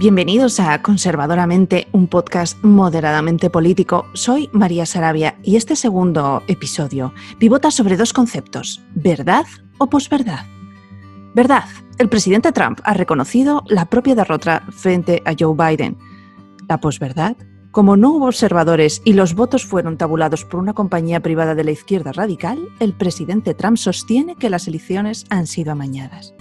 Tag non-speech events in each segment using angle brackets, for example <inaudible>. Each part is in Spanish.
Bienvenidos a Conservadoramente, un podcast moderadamente político. Soy María Sarabia y este segundo episodio pivota sobre dos conceptos, verdad o posverdad. Verdad, el presidente Trump ha reconocido la propia derrota frente a Joe Biden. La posverdad, como no hubo observadores y los votos fueron tabulados por una compañía privada de la izquierda radical, el presidente Trump sostiene que las elecciones han sido amañadas.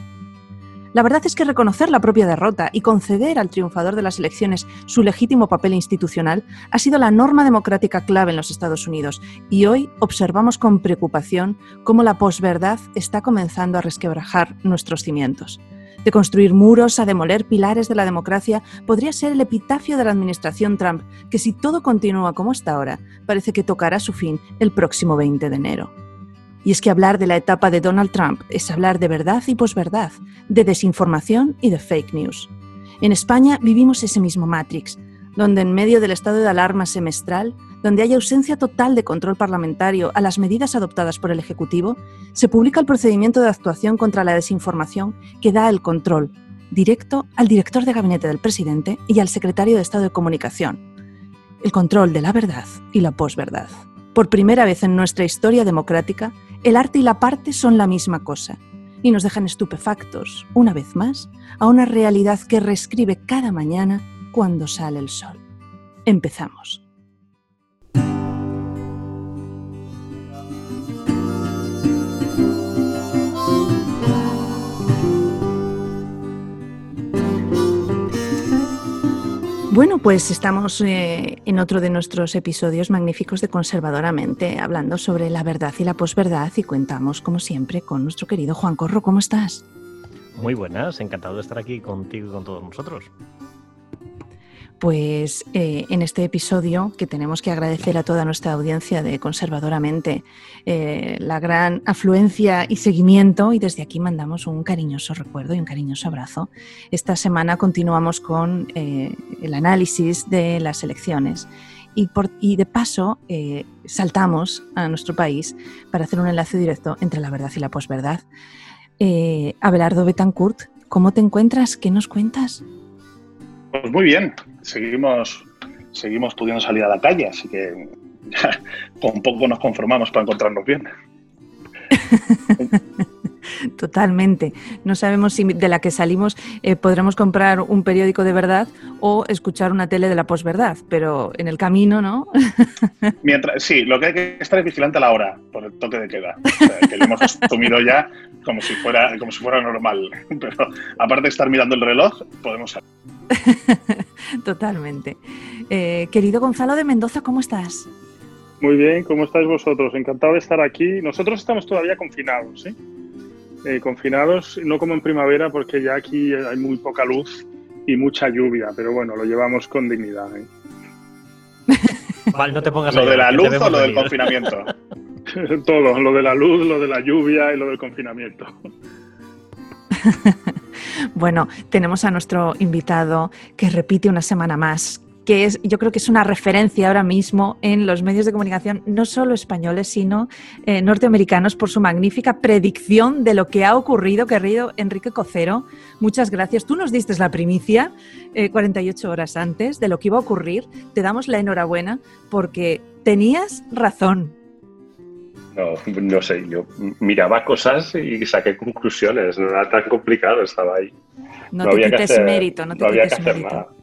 La verdad es que reconocer la propia derrota y conceder al triunfador de las elecciones su legítimo papel institucional ha sido la norma democrática clave en los Estados Unidos y hoy observamos con preocupación cómo la posverdad está comenzando a resquebrajar nuestros cimientos. De construir muros a demoler pilares de la democracia podría ser el epitafio de la administración Trump, que si todo continúa como hasta ahora, parece que tocará su fin el próximo 20 de enero. Y es que hablar de la etapa de Donald Trump es hablar de verdad y posverdad, de desinformación y de fake news. En España vivimos ese mismo Matrix, donde en medio del estado de alarma semestral, donde hay ausencia total de control parlamentario a las medidas adoptadas por el Ejecutivo, se publica el procedimiento de actuación contra la desinformación que da el control directo al director de gabinete del presidente y al secretario de Estado de Comunicación. El control de la verdad y la posverdad. Por primera vez en nuestra historia democrática, el arte y la parte son la misma cosa y nos dejan estupefactos, una vez más, a una realidad que reescribe cada mañana cuando sale el sol. Empezamos. Bueno, pues estamos eh, en otro de nuestros episodios magníficos de Conservadoramente, hablando sobre la verdad y la posverdad y cuentamos, como siempre, con nuestro querido Juan Corro. ¿Cómo estás? Muy buenas, encantado de estar aquí contigo y con todos nosotros pues eh, en este episodio que tenemos que agradecer a toda nuestra audiencia de Conservadoramente eh, la gran afluencia y seguimiento y desde aquí mandamos un cariñoso recuerdo y un cariñoso abrazo. Esta semana continuamos con eh, el análisis de las elecciones y, por, y de paso saltamos a nuestro país para hacer un enlace directo entre la verdad y la posverdad. Abelardo Betancourt, ¿cómo te encuentras? ¿Qué nos cuentas? Pues muy bien, seguimos, seguimos pudiendo salir a la calle, así que <laughs> con poco nos conformamos para encontrarnos bien. <laughs> Totalmente. No sabemos si de la que salimos eh, podremos comprar un periódico de verdad o escuchar una tele de la posverdad, pero en el camino, ¿no? <laughs> Mientras, sí, lo que hay que estar es vigilante a la hora, por el toque de queda, que lo hemos asumido ya como si fuera, como si fuera normal. <laughs> Pero aparte de estar mirando el reloj, podemos salir. <laughs> Totalmente. Eh, querido Gonzalo de Mendoza, ¿cómo estás? Muy bien, ¿cómo estáis vosotros? Encantado de estar aquí. Nosotros estamos todavía confinados, ¿sí? Eh, confinados, no como en primavera, porque ya aquí hay muy poca luz y mucha lluvia, pero bueno, lo llevamos con dignidad. ¿eh? <laughs> no te pongas ¿Lo de la luz o lo del confinamiento? <laughs> Todo, lo de la luz, lo de la lluvia y lo del confinamiento. <laughs> bueno, tenemos a nuestro invitado que repite una semana más, que es, yo creo que es una referencia ahora mismo en los medios de comunicación, no solo españoles, sino eh, norteamericanos, por su magnífica predicción de lo que ha ocurrido, querido Enrique Cocero. Muchas gracias. Tú nos diste la primicia 48 eh, horas antes de lo que iba a ocurrir. Te damos la enhorabuena porque tenías razón. No, no sé, yo miraba cosas y saqué conclusiones, no era tan complicado, estaba ahí. No, te quites mérito, no te quites mérito.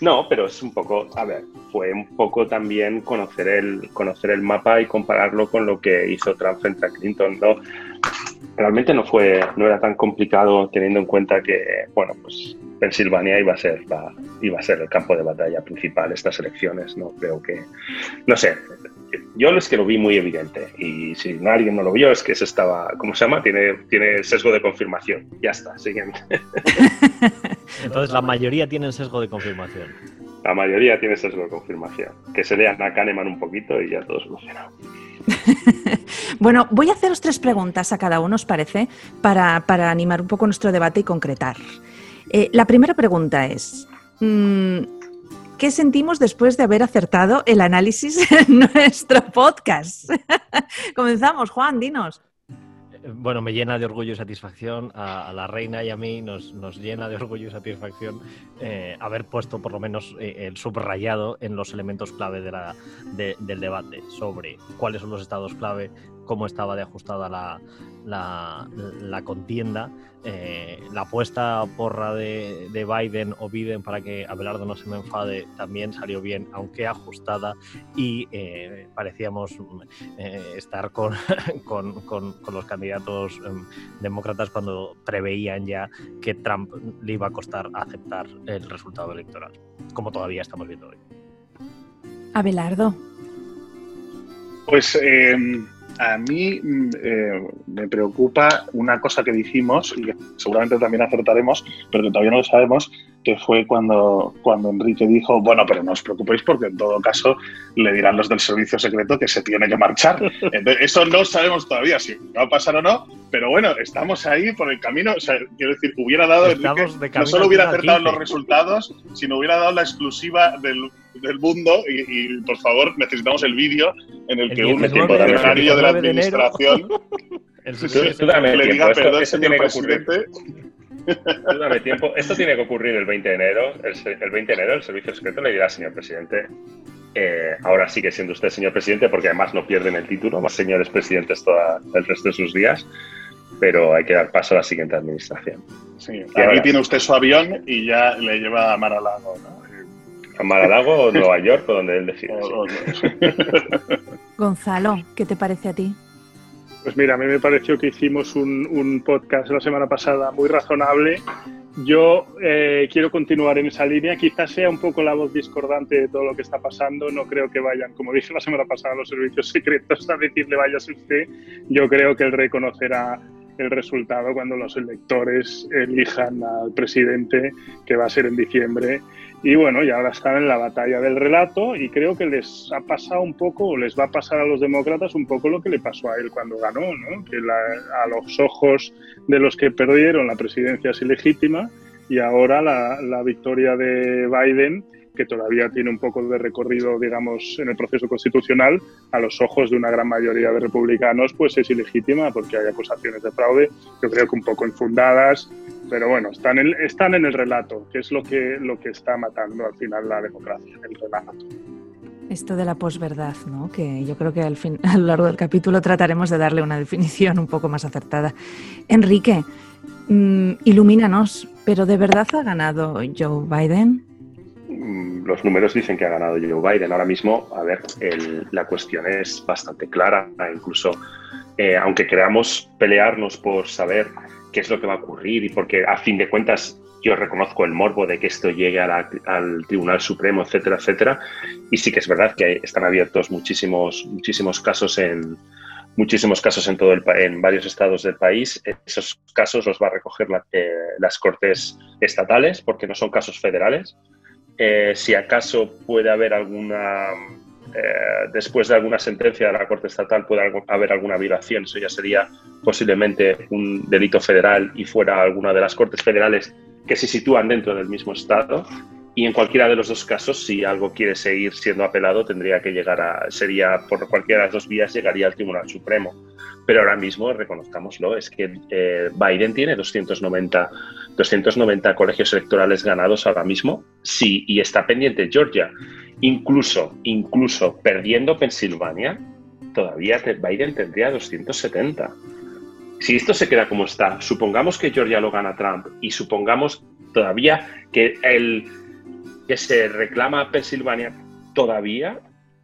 No, pero es un poco, a ver, fue un poco también conocer el, conocer el mapa y compararlo con lo que hizo Trump frente a Clinton, ¿no? Realmente no fue, no era tan complicado teniendo en cuenta que, bueno, pues Pensilvania iba a ser iba a ser el campo de batalla principal estas elecciones, ¿no? Creo que, no sé, yo es que lo vi muy evidente y si alguien no lo vio es que se estaba, ¿cómo se llama? Tiene, tiene sesgo de confirmación. Ya está, siguiente. <laughs> Entonces la mayoría tienen sesgo de confirmación. La mayoría tiene sesgo de confirmación. Que se lean a Kahneman un poquito y ya todo solucionado. <laughs> bueno, voy a haceros tres preguntas a cada uno, ¿os parece? Para, para animar un poco nuestro debate y concretar. Eh, la primera pregunta es, mm, ¿qué sentimos después de haber acertado el análisis <laughs> en nuestro podcast? <laughs> Comenzamos, Juan, dinos. bueno, me llena de orgullo y satisfacción. A, la reina y a mí nos, nos llena de orgullo y satisfacción eh, haber puesto por lo menos eh, el subrayado en los elementos clave de la, del debate sobre cuáles son los estados clave, cómo estaba de ajustada la, la, contienda, eh, la apuesta porra de, Biden o Biden para que Abelardo no se me enfade también salió bien, aunque ajustada, y eh, parecíamos eh, estar <laughs> con, con, con, los candidatos em, demócratas cuando preveían ya que Trump le iba a costar aceptar el resultado electoral, como todavía estamos viendo hoy. Abelardo. Pues em, a mí mm, eh, me preocupa una cosa que dijimos y que seguramente también acertaremos, pero que todavía no lo sabemos, que fue cuando, cuando Enrique dijo, bueno, pero no os preocupéis porque en todo caso le dirán los del servicio secreto que se tiene que marchar. <laughs> eso no sabemos todavía si va a pasar o no, pero bueno, estamos ahí por el camino. O sea, quiero decir, hubiera dado, Enrique, no solo hubiera acertado los resultados, sino hubiera dado la exclusiva del del mundo y, por favor necesitamos el vídeo en el, que un funcionario de la administración <laughs> le diga perdón, señor presidente. Dame tiempo. Esto tiene que ocurrir el 20 de enero. El, 20 de enero el servicio secreto le dirá, señor presidente, eh, ahora sigue siendo usted señor presidente porque además no pierden el título, más señores presidentes todo el resto de sus días, pero hay que dar paso a la siguiente administración. Sí, aquí tiene usted su avión y ya le lleva a Mar a Lago, ¿no? a Mar-a-Lago o Nueva York o donde él decida. <laughs> Gonzalo, ¿qué te parece a ti? Pues mira, a mí me pareció que hicimos un, podcast la semana pasada muy razonable. Yo eh, quiero continuar en esa línea. Quizás sea un poco la voz discordante de todo lo que está pasando. No creo que vayan, como dije la semana pasada, los servicios <laughs> secretos a decirle vaya usted. Yo creo que él reconocerá el resultado cuando los electores elijan al presidente, que va a ser en diciembre, y bueno, y ahora están en la batalla del relato y creo que les ha pasado un poco, o les va a pasar a los demócratas un poco lo que le pasó a él cuando ganó, ¿no? que a los ojos de los que perdieron la presidencia es ilegítima y ahora la, la victoria de Biden que todavía tiene un poco de recorrido, digamos, en el proceso constitucional, a los ojos de una gran mayoría de republicanos, pues es ilegítima porque hay acusaciones de fraude, yo creo que un poco infundadas, pero bueno, están en, están en el relato, que es lo que, lo que está matando al final la democracia, el relato. Esto de la posverdad, ¿no? que yo creo que al fin, <laughs> a lo largo del capítulo trataremos de darle una definición un poco más acertada. Enrique, mm, ilumínanos, ¿pero de verdad ha ganado Joe Biden? Mm, los números dicen que ha ganado Joe Biden. Ahora mismo, a ver, la cuestión es bastante clara. Incluso, eh, aunque queramos pelearnos por saber qué es lo que va a ocurrir y porque, a fin de cuentas, yo reconozco el morbo de que esto llegue al Tribunal Supremo, etcétera, etcétera. Y sí que es verdad que están abiertos muchísimos, muchísimos casos en muchísimos casos en todo el, en varios estados del país. Esos casos los va a recoger eh, las cortes estatales porque no son casos federales. Eh, si acaso puede haber alguna, eh, después de alguna sentencia de la Corte Estatal, puede haber alguna violación, eso ya sería posiblemente un delito federal y fuera alguna de las Cortes Federales que se sitúan dentro del mismo Estado. Y en cualquiera de los dos casos, si algo quiere seguir siendo apelado, tendría que llegar a, sería por cualquiera de las dos vías, llegaría al Tribunal Supremo. Pero ahora mismo, reconozcámoslo, es que eh, Biden tiene 290 290 colegios electorales ganados ahora mismo, sí, y está pendiente Georgia. Incluso, incluso perdiendo Pensilvania, todavía Biden tendría 270. Si esto se queda como está, supongamos que Georgia lo gana Trump y supongamos todavía que el que se reclama Pensilvania todavía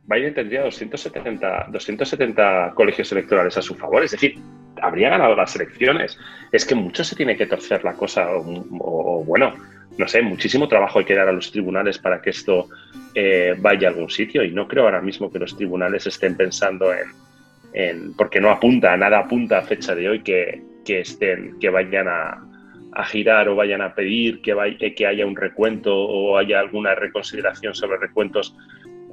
Biden tendría 270, 270 colegios electorales a su favor. Es decir, habría ganado las elecciones. Es que mucho se tiene que torcer la cosa, o, bueno, no sé, muchísimo trabajo hay que dar a los tribunales para que esto eh, vaya a algún sitio y no creo ahora mismo que los tribunales estén pensando en, porque no apunta, nada apunta a fecha de hoy que, estén, que vayan a, girar o vayan a pedir que, vaya, que haya un recuento o haya alguna reconsideración sobre recuentos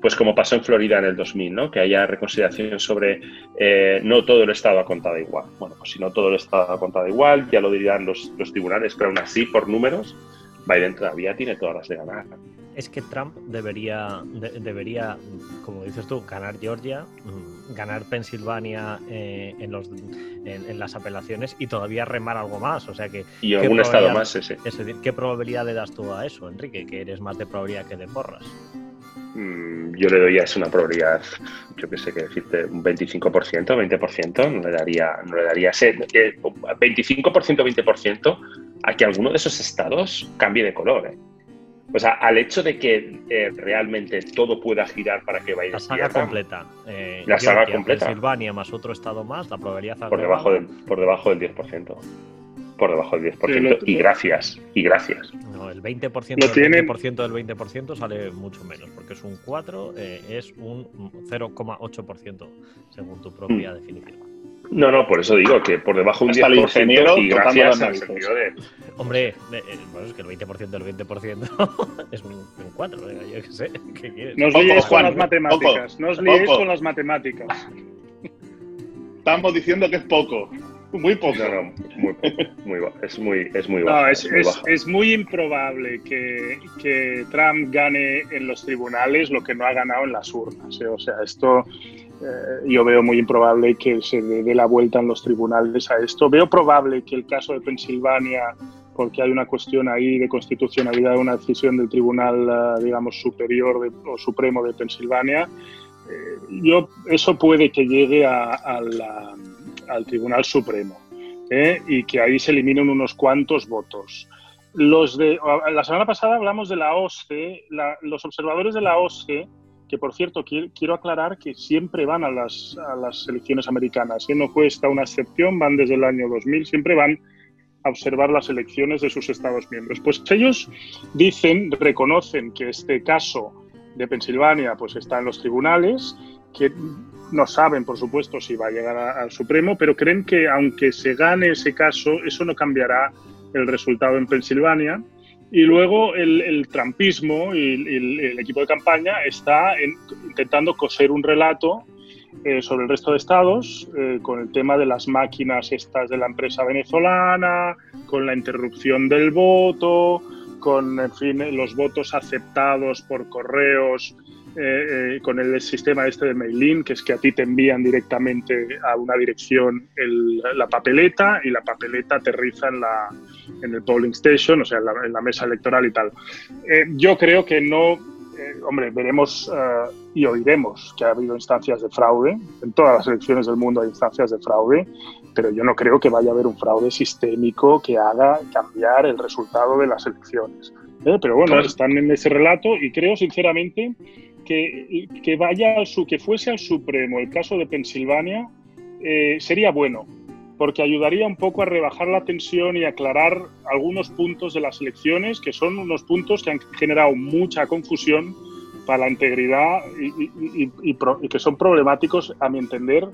pues como pasó en Florida en el 2000, ¿no? que haya reconsideración sobre eh, no todo el Estado ha contado igual. Bueno, pues si no todo el Estado ha contado igual, ya lo dirían los, los tribunales, pero aún así, por números, Biden todavía tiene todas las de ganar. es que Trump debería, debería, como dices tú, ganar Georgia, mm, ganar Pensilvania eh, en, los, en, las apelaciones y todavía remar algo más. O sea que. Y algún estado más, ese. ¿Qué probabilidad le das tú a eso, Enrique? Que eres más de probabilidad que de porras. Mm, yo le doy a eso una probabilidad, yo qué sé qué decirte, un 25%, 20%, no le daría, no le daría ese, 25%, 20% a que alguno de esos estados cambie de color. ¿eh? O sea, al hecho de que eh, realmente todo pueda girar para que vaya La saga completa. Eh, la saga completa. Pensilvania más otro estado más, la probabilidad por debajo del Por debajo del 10%. Por debajo del 10%. y gracias. Y gracias. No, el 20% del 20% del 20% sale mucho menos, porque es un 4, eh, es un 0,8% según tu propia mm. definición. No, no, por eso digo que por debajo de un 10% y gracias al sentido de... Hombre, eh, bueno, es que el 20% del 20% es un, 4, yo qué sé, <laughs> ¿qué quieres? No os liéis con las matemáticas, no os liéis con las matemáticas. Estamos diciendo que es poco. Muy poco. No, muy, muy, es muy, es muy bajo. No, es, es, muy improbable que, que, Trump gane en los tribunales lo que no ha ganado en las urnas. ¿eh? O sea, esto eh, yo veo muy improbable que se dé la vuelta en los tribunales a esto. Veo probable que el caso de Pensilvania, porque hay una cuestión ahí de constitucionalidad de una decisión del Tribunal, eh, digamos, superior o supremo de Pensilvania, yo, eso puede que llegue a, la al Tribunal Supremo ¿eh? y que ahí se eliminen unos cuantos votos. Los de, la semana pasada hablamos de la OSCE, los observadores de la OSCE, que por cierto quiero, aclarar que siempre van a las, a las elecciones americanas, ¿eh? no fue esta una excepción, van desde el año 2000, siempre van a observar las elecciones de sus Estados miembros. Pues ellos dicen, reconocen que este caso de Pensilvania pues está en los tribunales, que no saben, por supuesto, si va a llegar al Supremo, pero creen que aunque se gane ese caso, eso no cambiará el resultado en Pensilvania. Y luego el, trampismo y el, equipo de campaña está intentando coser un relato eh, sobre el resto de estados, eh, con el tema de las máquinas estas de la empresa venezolana, con la interrupción del voto, con en fin, los votos aceptados por correos eh, eh, con el sistema este de mailing, que es que a ti te envían directamente a una dirección la papeleta y la papeleta aterriza en, la, en el polling station, o sea, en la, mesa electoral y tal. Eh, yo creo que no, hombre, veremos y oiremos que ha habido instancias de fraude, en todas las elecciones del mundo hay instancias de fraude, pero yo no creo que vaya a haber un fraude sistémico que haga cambiar el resultado de las elecciones. Pero bueno, están en ese relato y creo sinceramente que, vaya al su, que fuese al Supremo el caso de Pensilvania eh, sería bueno, porque ayudaría un poco a rebajar la tensión y aclarar algunos puntos de las elecciones, que son unos puntos que han generado mucha confusión para la integridad y, que son problemáticos, a mi entender,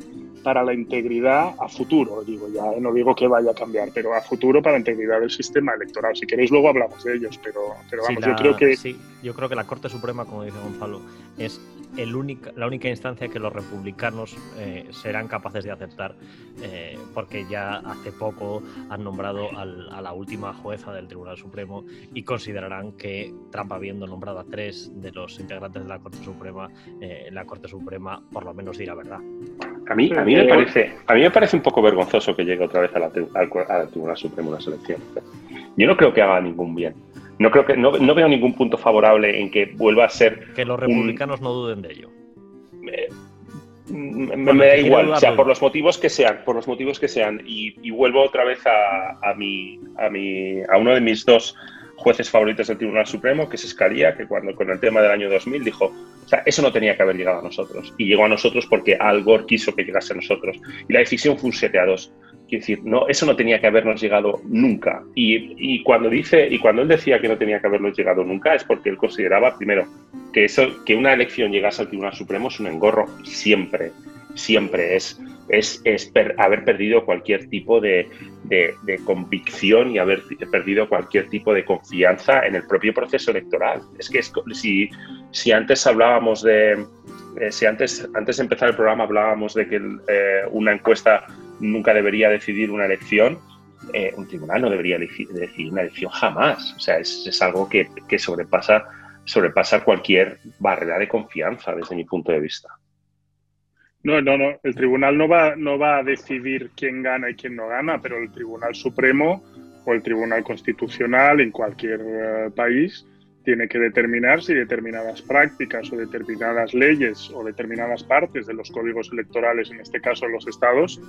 para la integridad a futuro. Digo, ya no digo que vaya a cambiar, pero a futuro para la integridad del sistema electoral. Si queréis, luego hablamos de ellos, pero, pero vamos, yo creo que. Sí, yo creo que la Corte Suprema, como dice Gonzalo, es el única, la única instancia que los republicanos eh, serán capaces de aceptar, eh, porque ya hace poco han nombrado a la última jueza del Tribunal Supremo y considerarán que Trump, habiendo nombrado a tres de los integrantes de la Corte Suprema, eh, la Corte Suprema por lo menos dirá verdad. A mí, a mí, me parece, a mí me parece un poco vergonzoso que llegue otra vez a la, al, Tribunal Supremo una selección. Yo no creo que haga ningún bien. No creo que no, veo ningún punto favorable en que vuelva a ser. Que los republicanos no duden de ello. Me, da igual, o sea, por los motivos que sean, por los motivos que sean. Y, vuelvo otra vez a, a, mi, a, mi, a uno de mis dos jueces favoritos del Tribunal Supremo, que es Escalia, que cuando con el tema del año 2000 dijo, o sea, eso no tenía que haber llegado a nosotros. Y llegó a nosotros porque Al Gore quiso que llegase a nosotros. Y la decisión fue un 7 a 2. Quiero decir, no, eso no tenía que habernos llegado nunca. Y, cuando dice, y cuando él decía que no tenía que habernos llegado nunca, es porque él consideraba, primero, que eso, que una elección llegase al Tribunal Supremo es un engorro siempre, siempre es, es, haber perdido cualquier tipo de, convicción y haber perdido cualquier tipo de confianza en el propio proceso electoral. Es que si, si antes hablábamos de, eh, si antes, antes de empezar el programa hablábamos de que eh, una encuesta nunca debería decidir una elección, eh, un tribunal no debería decidir una elección jamás. O sea, es, algo que, sobrepasa sobrepasa cualquier barrera de confianza desde mi punto de vista. No, no, no. El tribunal no va, no va a decidir quién gana y quién no gana, pero el Tribunal Supremo o el Tribunal Constitucional en cualquier eh, país tiene que determinar si determinadas prácticas o determinadas leyes o determinadas partes de los códigos electorales, en este caso los estados,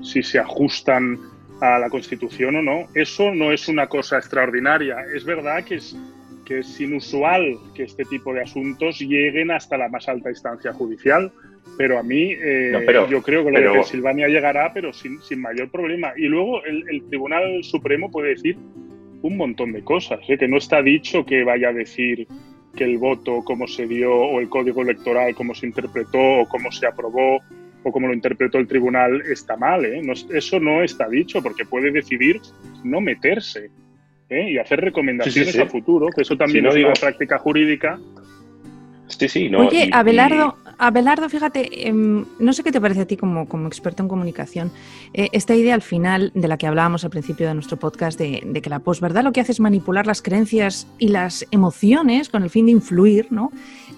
si se ajustan a la Constitución o no. Eso no es una cosa extraordinaria. Es verdad que es, que es inusual que este tipo de asuntos lleguen hasta la más alta instancia judicial, pero a mí eh, yo creo que lo de Pensilvania llegará, pero sin, sin, mayor problema. Y luego el, el Tribunal Supremo puede decir un montón de cosas, ¿eh? que no está dicho que vaya a decir que el voto, cómo se dio, o el código electoral, cómo se interpretó, o cómo se aprobó, o cómo lo interpretó el tribunal, está mal. ¿eh? eso no está dicho, porque puede decidir no meterse ¿eh? y hacer recomendaciones a futuro, que eso también es una práctica jurídica. Sí, sí, no, Oye, Abelardo, Abelardo, fíjate, em, no sé qué te parece a ti como, como experto en comunicación, eh, esta idea al final de la que hablábamos al principio de nuestro podcast de, de, que la posverdad lo que hace es manipular las creencias y las emociones con el fin de influir, ¿no?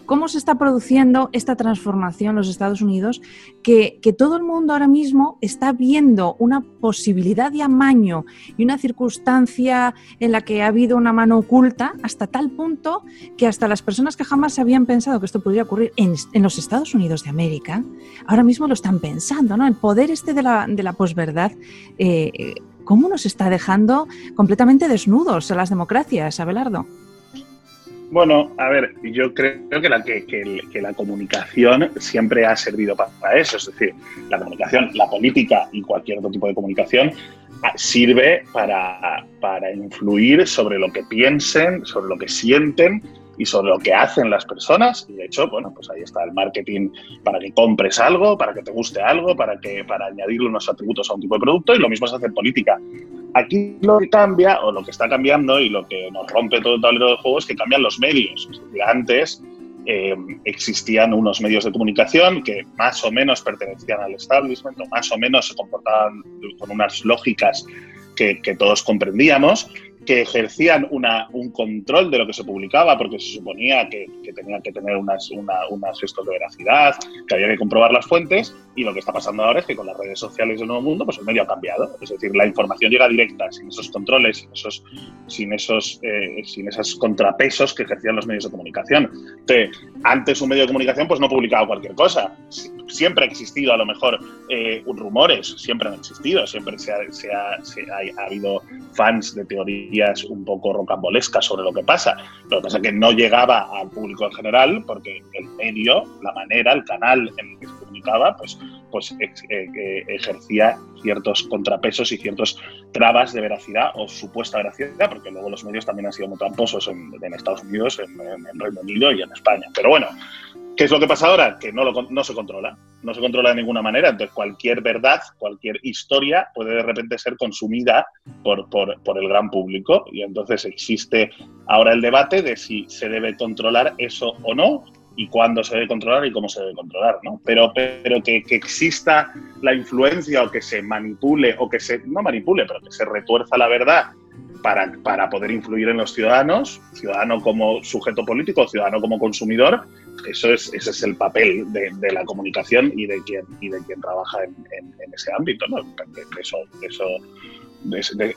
cómo se está produciendo esta transformación en los Estados Unidos, que, todo el mundo ahora mismo está viendo una posibilidad de amaño y una circunstancia en la que ha habido una mano oculta hasta tal punto que hasta las personas que jamás habían pensado que esto podría ocurrir en, los Estados Unidos de América, ahora mismo lo están pensando, ¿no? El poder este de la, de posverdad. Eh, ¿Cómo nos está dejando completamente desnudos a las democracias, Abelardo? Bueno, a ver, yo creo que la, comunicación siempre ha servido para eso. Es decir, la comunicación, la política y cualquier otro tipo de comunicación ah, sirve para influir sobre lo que piensen, sobre lo que sienten y sobre lo que hacen las personas. Y de hecho, bueno, pues ahí está el marketing para que compres algo, para que te guste algo, para, que, para añadirle unos atributos a un tipo de producto y lo mismo es hacer política. Aquí lo que cambia, o lo que está cambiando y lo que nos rompe todo el tablero de juego es que cambian los medios. Es decir, antes eh, existían unos medios de comunicación que más o menos pertenecían al establishment o más o menos se comportaban con unas lógicas que, que todos comprendíamos que ejercían una, un control de lo que se publicaba, porque se suponía que, tenían que tener unas, una, unas gestos de veracidad, que había que comprobar las fuentes, y lo que está pasando ahora es que con las redes sociales del nuevo mundo, pues el medio ha cambiado. Es decir, la información llega directa, sin esos controles, sin esos, sin esos, eh, sin esos contrapesos que ejercían los medios de comunicación. Antes un medio de comunicación pues no publicaba cualquier cosa. Siempre ha existido a lo mejor eh, rumores, siempre han existido, siempre se ha, ha, ha habido fans de teoría un poco rocambolescas sobre lo que pasa. Lo que pasa es que no llegaba al público en general porque el medio, la manera, el canal en el que se comunicaba, pues, pues eh, eh, ejercía ciertos contrapesos y ciertos trabas de veracidad o supuesta veracidad, porque luego los medios también han sido muy tramposos en, Estados Unidos, en, en Reino Unido y en España. Pero bueno, ¿Qué es lo que pasa ahora? Que no, lo, no se controla, no se controla de ninguna manera. Entonces, cualquier verdad, cualquier historia puede de repente ser consumida por, por, por, el gran público. Y entonces existe ahora el debate de si se debe controlar eso o no, y cuándo se debe controlar y cómo se debe controlar. ¿no? Pero, pero que, que exista la influencia o que se manipule, o que se, no manipule, pero que se retuerza la verdad para, para, poder influir en los ciudadanos, ciudadano como sujeto político, ciudadano como consumidor, eso es, ese es el papel de, la comunicación y de quien, y de quien trabaja en, ese ámbito. ¿no? Eso, eso,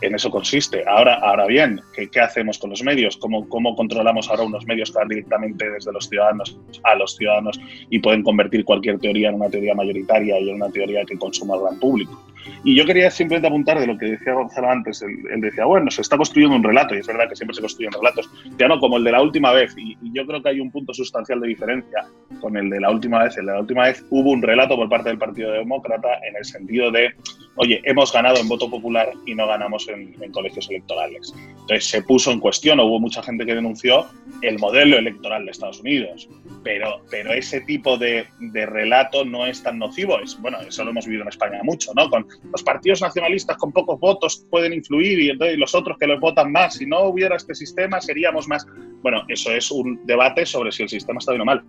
en eso consiste. Ahora, ahora bien, ¿qué, ¿qué, hacemos con los medios? ¿Cómo, ¿Cómo controlamos ahora unos medios que van directamente desde los ciudadanos a los ciudadanos y pueden convertir cualquier teoría en una teoría mayoritaria y en una teoría que consuma el gran público? Y yo quería simplemente apuntar de lo que decía Gonzalo antes. Él, decía, bueno, se está construyendo un relato, y es verdad que siempre se construyen relatos, ya no como el de la última vez. Y, y, yo creo que hay un punto sustancial de diferencia con el de la última vez. El de la última vez hubo un relato por parte del Partido Demócrata en el sentido de, oye, hemos ganado en voto popular y no ganamos en, en colegios electorales. Entonces se puso en cuestión, hubo mucha gente que denunció el modelo electoral de Estados Unidos. Pero, pero ese tipo de, de relato no es tan nocivo. Es, bueno, eso lo hemos vivido en España mucho, ¿no? Con, los partidos nacionalistas con pocos votos pueden influir y entonces los otros que los votan más. Si no hubiera este sistema, seríamos más. Bueno, eso es un debate sobre si el sistema está bien o mal.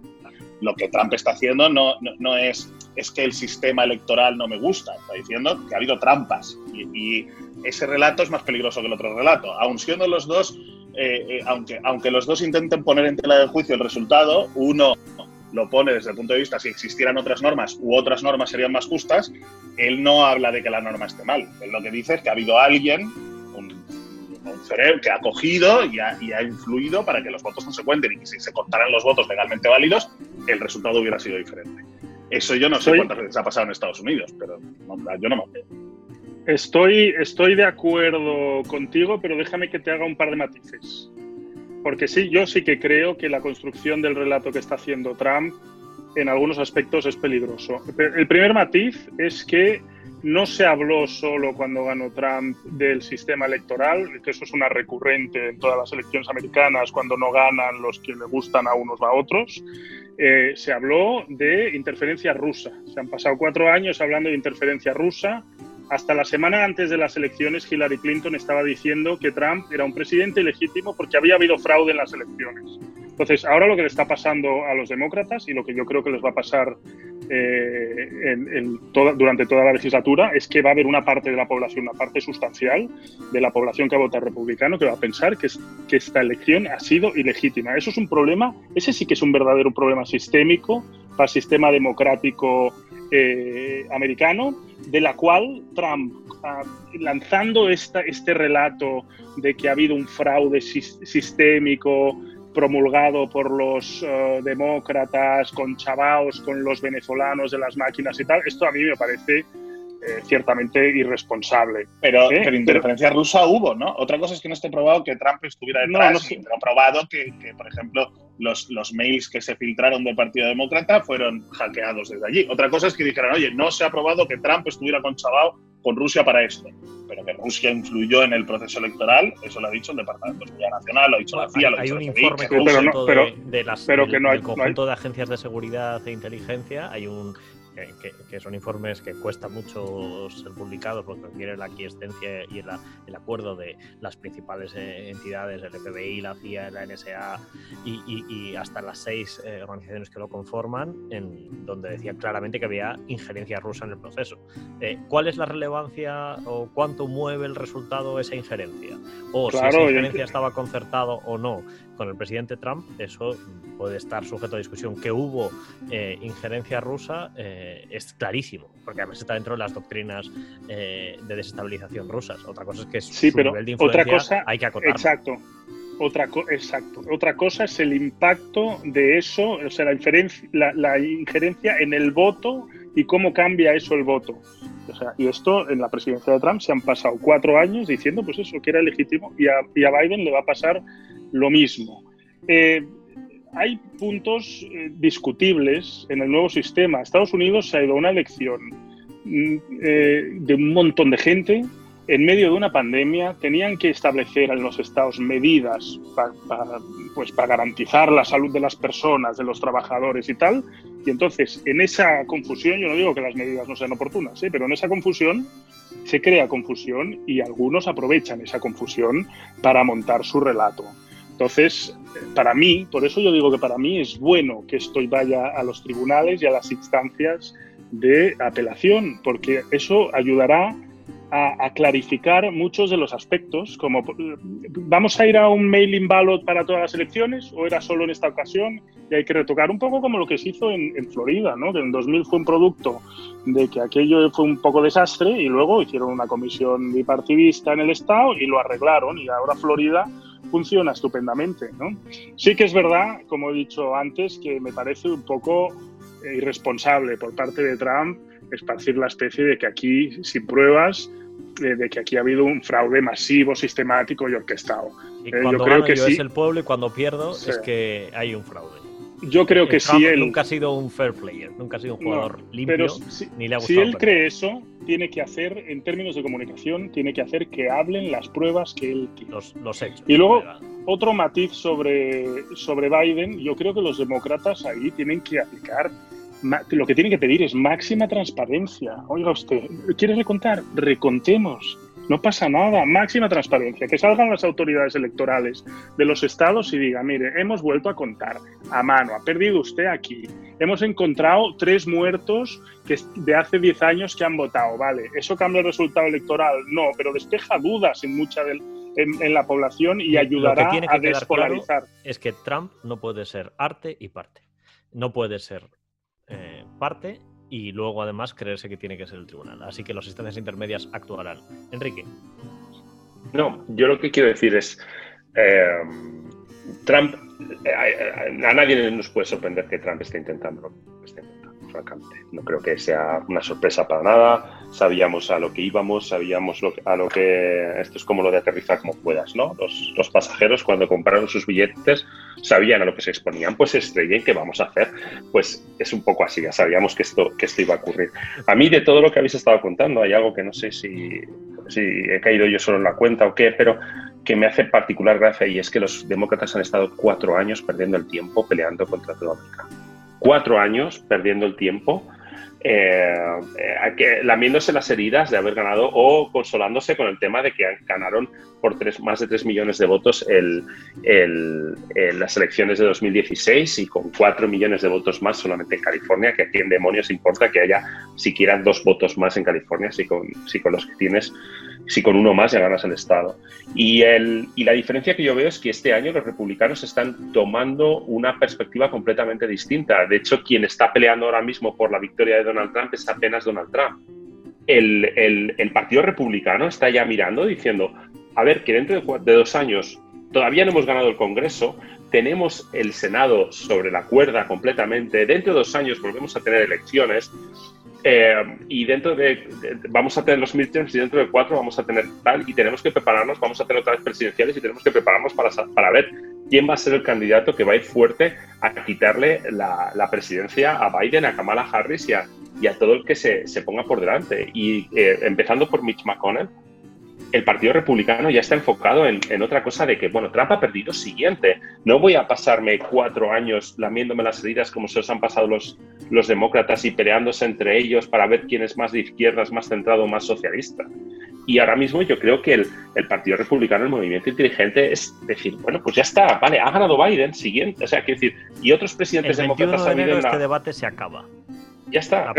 Lo que Trump está haciendo no, no, no es, es que el sistema electoral no me gusta, está diciendo que ha habido trampas y, ese relato es más peligroso que el otro relato. Aun siendo los dos eh, eh, aunque, aunque los dos intenten poner en tela de juicio el resultado, uno lo pone desde el punto de vista si existieran otras normas u otras normas serían más justas, él no habla de que la norma esté mal. Él lo que dice es que ha habido alguien, un, cerebro, que ha cogido y ha, y ha, influido para que los votos no se cuenten y que si se contaran los votos legalmente válidos, el resultado hubiera sido diferente. Eso yo no sé cuántas veces ha pasado en Estados Unidos, pero yo no me Estoy, estoy de acuerdo contigo, pero déjame que te haga un par de matices. Porque sí, yo sí que creo que la construcción del relato que está haciendo Trump en algunos aspectos es peligroso. El primer matiz es que no se habló solo cuando ganó Trump del sistema electoral, que eso es una recurrente en todas las elecciones americanas, cuando no ganan los que le gustan a unos a otros. Eh, se habló de interferencia rusa. Se han pasado cuatro años hablando de interferencia rusa. Hasta la semana antes de las elecciones, Hillary Clinton estaba diciendo que Trump era un presidente ilegítimo porque había habido fraude en las elecciones. Entonces, ahora lo que le está pasando a los demócratas y lo que yo creo que les va a pasar eh, durante toda la legislatura es que va a haber una parte de la población, una parte sustancial de la población que va a votar republicano, que va a pensar que, que esta elección ha sido ilegítima. Eso es un problema, ese sí que es un verdadero problema sistémico para el sistema democrático eh, americano, de la cual Trump, ah, lanzando esta, este relato de que ha habido un fraude sistémico, promulgado por los eh, demócratas, con chavaos, con los venezolanos de las máquinas y tal, esto a mí me parece eh, ciertamente irresponsable. Pero, ¿Eh? pero interferencia rusa hubo, ¿no? Otra cosa es que no esté probado que Trump estuviera detrás, no, no, pero probado que, que, por ejemplo, los, los mails que se filtraron del Partido Demócrata fueron hackeados desde allí. Otra cosa es que dijeran, oye, no se ha probado que Trump estuviera con Chavao con Rusia para esto. Pero que Rusia influyó en el proceso electoral, eso lo ha dicho el Departamento de Seguridad Nacional, lo ha dicho la CIA, lo ha dicho Hay un informe conjunto de, de, las, pero que no hay, conjunto de agencias de seguridad e inteligencia, hay un que, son informes que cuesta mucho ser publicados porque requiere la aquiescencia y el, acuerdo de las principales eh, entidades, el FBI, la CIA, la NSA y, hasta las seis eh, organizaciones que lo conforman, en donde decía claramente que había injerencia rusa en el proceso. Eh, ¿Cuál es la relevancia o cuánto mueve el resultado esa injerencia? O si esa injerencia estaba concertado o no con el presidente Trump, eso puede estar sujeto a discusión. Que hubo eh, injerencia rusa eh, es clarísimo, porque además está dentro de las doctrinas eh, de desestabilización rusas. Otra cosa es que sí, pero otra cosa, hay que acotar. Exacto. Otra, exacto. Otra cosa es el impacto de eso, o sea, la, la, injerencia en el voto y cómo cambia eso el voto. O sea, y esto en la presidencia de Trump se han pasado cuatro años diciendo, pues eso, que era legítimo, y a, y a Biden le va a pasar lo mismo. Eh, hay puntos eh, discutibles en el nuevo sistema. Estados Unidos se ha ido a una elección mm, eh, de un montón de gente en medio de una pandemia. Tenían que establecer en los estados medidas para pues, garantizar la salud de las personas, de los trabajadores y tal. Y entonces, en esa confusión, yo no digo que las medidas no sean oportunas, pero en esa confusión se crea confusión y algunos aprovechan esa confusión para montar su relato. Entonces, para mí, por eso yo digo que para mí es bueno que esto vaya a los tribunales y a las instancias de apelación, porque eso ayudará a, clarificar muchos de los aspectos, como vamos a ir a un mailing ballot para todas las elecciones o era solo en esta ocasión y hay que retocar un poco como lo que se hizo en, en Florida, ¿no? que en 2000 fue un producto de que aquello fue un poco desastre y luego hicieron una comisión bipartidista en el Estado y lo arreglaron y ahora Florida funciona estupendamente. ¿no? Sí que es verdad, como he dicho antes, que me parece un poco eh, irresponsable por parte de Trump esparcir la especie de que aquí, sin pruebas, de que aquí ha habido un fraude masivo, sistemático y orquestado. Y eh, cuando yo creo que yo es el pueblo y cuando pierdo es que hay un fraude. Yo creo que sí. Él nunca ha sido un fair player, nunca ha sido un jugador limpio, pero si, ni le ha gustado. Si él cree eso, tiene que hacer, en términos de comunicación, tiene que hacer que hablen las pruebas que él tiene. Los, hechos. Y luego, otro matiz sobre, sobre Biden, yo creo que los demócratas ahí tienen que aplicar lo que tienen que pedir es máxima transparencia. Oiga usted, ¿quiere recontar? Recontemos. No pasa nada, máxima transparencia. Que salgan las autoridades electorales de los estados y digan, mire, hemos vuelto a contar a mano, ha perdido usted aquí. Hemos encontrado tres muertos que de hace 10 años que han votado. Vale, ¿eso cambia el resultado electoral? No, pero despeja dudas en mucha del, en, la población y ayudará a despolarizar. es que Trump no puede ser arte y parte. No puede ser eh, parte y luego además creerse que tiene que ser el tribunal. Así que las instancias intermedias actuarán. Enrique. No, yo lo que quiero decir es, eh, Trump, eh, a nadie nos puede sorprender que Trump esté intentando francamente. No creo que sea una sorpresa para nada. Sabíamos a lo que íbamos, sabíamos a lo que... Esto es como lo de aterrizar como puedas, ¿no? Los, pasajeros cuando compraron sus billetes sabían a lo que se exponían, pues estrellen, ¿qué vamos a hacer? Pues es un poco así, ya sabíamos que esto, que esto iba a ocurrir. A mí de todo lo que habéis estado contando hay algo que no sé si, si he caído yo solo en la cuenta o qué, pero que me hace particular gracia y es que los demócratas han estado cuatro años perdiendo el tiempo peleando contra todo América cuatro años perdiendo el tiempo, eh, eh, lamiéndose las heridas de haber ganado o consolándose con el tema de que ganaron por tres, más de 3 millones de votos el, las elecciones de 2016 y con 4 millones de votos más solamente en California, que a quién demonios importa que haya siquiera dos votos más en California si con, si con los que tienes si con uno más ya ganas el Estado. Y, el, y la diferencia que yo veo es que este año los republicanos están tomando una perspectiva completamente distinta. De hecho, quien está peleando ahora mismo por la victoria de Donald Trump es apenas Donald Trump. El, el, el Partido Republicano está ya mirando diciendo, a ver, que dentro de, dos años todavía no hemos ganado el Congreso, tenemos el Senado sobre la cuerda completamente, dentro de dos años volvemos a tener elecciones eh, y dentro de, vamos a tener los midterms y dentro de cuatro vamos a tener tal y tenemos que prepararnos, vamos a tener otras presidenciales y tenemos que prepararnos para, para ver quién va a ser el candidato que va a ir fuerte a quitarle la, la presidencia a Biden, a Kamala Harris y a, y a todo el que se, se ponga por delante. Y eh, empezando por Mitch McConnell, el Partido Republicano ya está enfocado en, otra cosa de que, bueno, Trump ha perdido siguiente. No voy a pasarme cuatro años lamiéndome las heridas como se os han pasado los, los demócratas y peleándose entre ellos para ver quién es más de izquierdas, más centrado, más socialista. Y ahora mismo yo creo que el, Partido Republicano, el movimiento inteligente, es decir, bueno, pues ya está, vale, ha ganado Biden, siguiente. O sea, quiero decir, y otros presidentes demócratas de enero este debate se acaba. Ya está.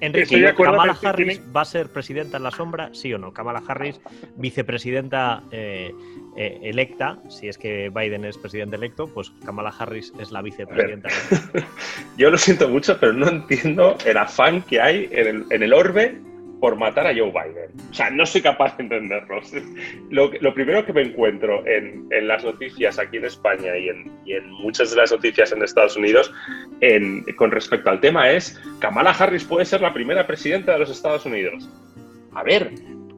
Enrique, ¿Kamala Harris va a ser presidenta en la sombra? ¿Sí o no? Kamala Harris, vicepresidenta eh, eh, electa, si es que Biden es presidente electo, pues Kamala Harris es la vicepresidenta. <laughs> Yo lo siento mucho, pero no entiendo el afán que hay en el, en el orbe por matar a Joe Biden. O sea, no soy capaz de entenderlo. <laughs> Lo, primero que me encuentro en, en, las noticias aquí en España y en, y en, muchas de las noticias en Estados Unidos con respecto al tema es, Kamala Harris puede ser la primera presidenta de los Estados Unidos. A ver,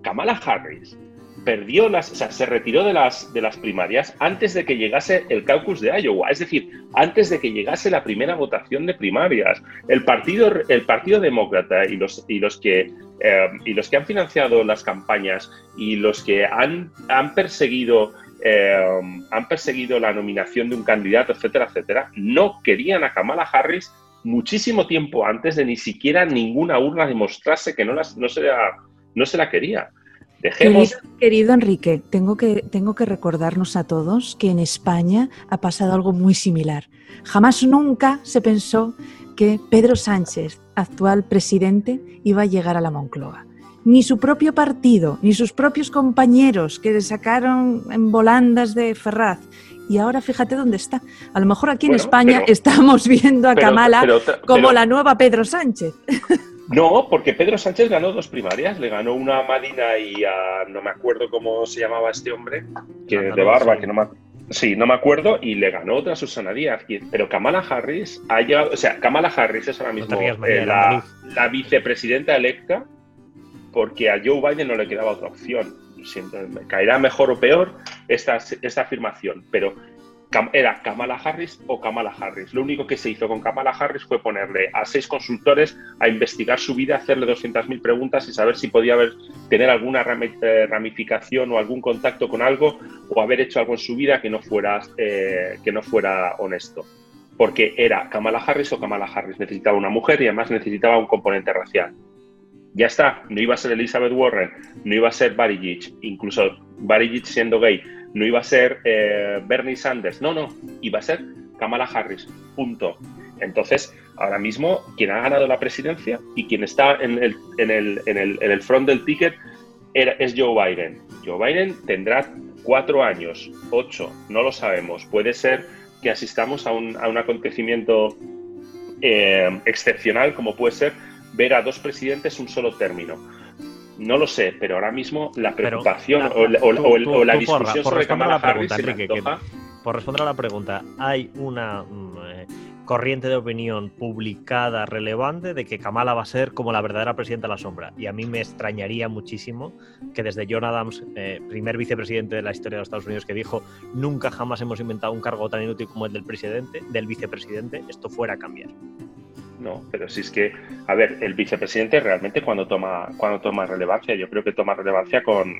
Kamala Harris perdió las, o sea, se retiró de las, de las primarias antes de que llegase el caucus de Iowa, es decir, antes de que llegase la primera votación de primarias. El Partido, el partido Demócrata y los, y, los que, eh, y los que han financiado las campañas y los que han, han perseguido eh, han perseguido la nominación de un candidato, etcétera, etcétera, no querían a Kamala Harris muchísimo tiempo antes de ni siquiera ninguna urna demostrase que no, las, no, se, la, no se la quería. Querido, Enrique, tengo que, tengo que recordarnos a todos que en España ha pasado algo muy similar. Jamás nunca se pensó que Pedro Sánchez, actual presidente, iba a llegar a la Moncloa. Ni su propio partido, ni sus propios compañeros que le sacaron en volandas de Ferraz. Y ahora fíjate dónde está. A lo mejor aquí en España estamos viendo a Kamala como la nueva Pedro Sánchez. No, porque Pedro Sánchez ganó dos primarias, le ganó una a Madina y a no me acuerdo cómo se llamaba este hombre, que de barba, que no me Sí, no me acuerdo, y le ganó otra Susana Díaz. Pero Kamala Harris ha llegado, o sea, Kamala Harris es ahora mismo eh, la, vicepresidenta electa porque a Joe Biden no le quedaba otra opción. Siempre, caerá mejor o peor esta, esta afirmación, pero era Kamala Harris o Kamala Harris. Lo único que se hizo con Kamala Harris fue ponerle a seis consultores a investigar su vida, hacerle 200.000 preguntas y saber si podía haber, tener alguna eh, ramificación o algún contacto con algo o haber hecho algo en su vida que no fuera, eh, que no fuera honesto. Porque era Kamala Harris o Kamala Harris. Necesitaba una mujer y además necesitaba un componente racial. Ya está, no iba a ser Elizabeth Warren, no iba a ser Barry incluso Barry siendo gay no iba a ser eh, Bernie Sanders, no, no, iba a ser Kamala Harris, punto. Entonces, ahora mismo, quien ha ganado la presidencia y quien está en el, en el, en el, en el front del ticket era, es Joe Biden. Joe Biden tendrá cuatro años, ocho, no lo sabemos. Puede ser que asistamos a un, acontecimiento eh, excepcional, como puede ser ver a dos presidentes un solo término. No lo sé, pero ahora mismo la preocupación o, la, discusión sobre Kamala Harris por responder a la pregunta, hay una mm, eh, corriente de opinión publicada relevante de que Kamala va a ser como la verdadera presidenta de la sombra. Y a mí me extrañaría muchísimo que desde John Adams, eh, primer vicepresidente de la historia de los Estados Unidos, que dijo nunca jamás hemos inventado un cargo tan inútil como el del presidente, del vicepresidente, esto fuera a cambiar. No, pero si es que, a ver, el vicepresidente realmente cuando toma, cuando toma relevancia, yo creo que toma relevancia con,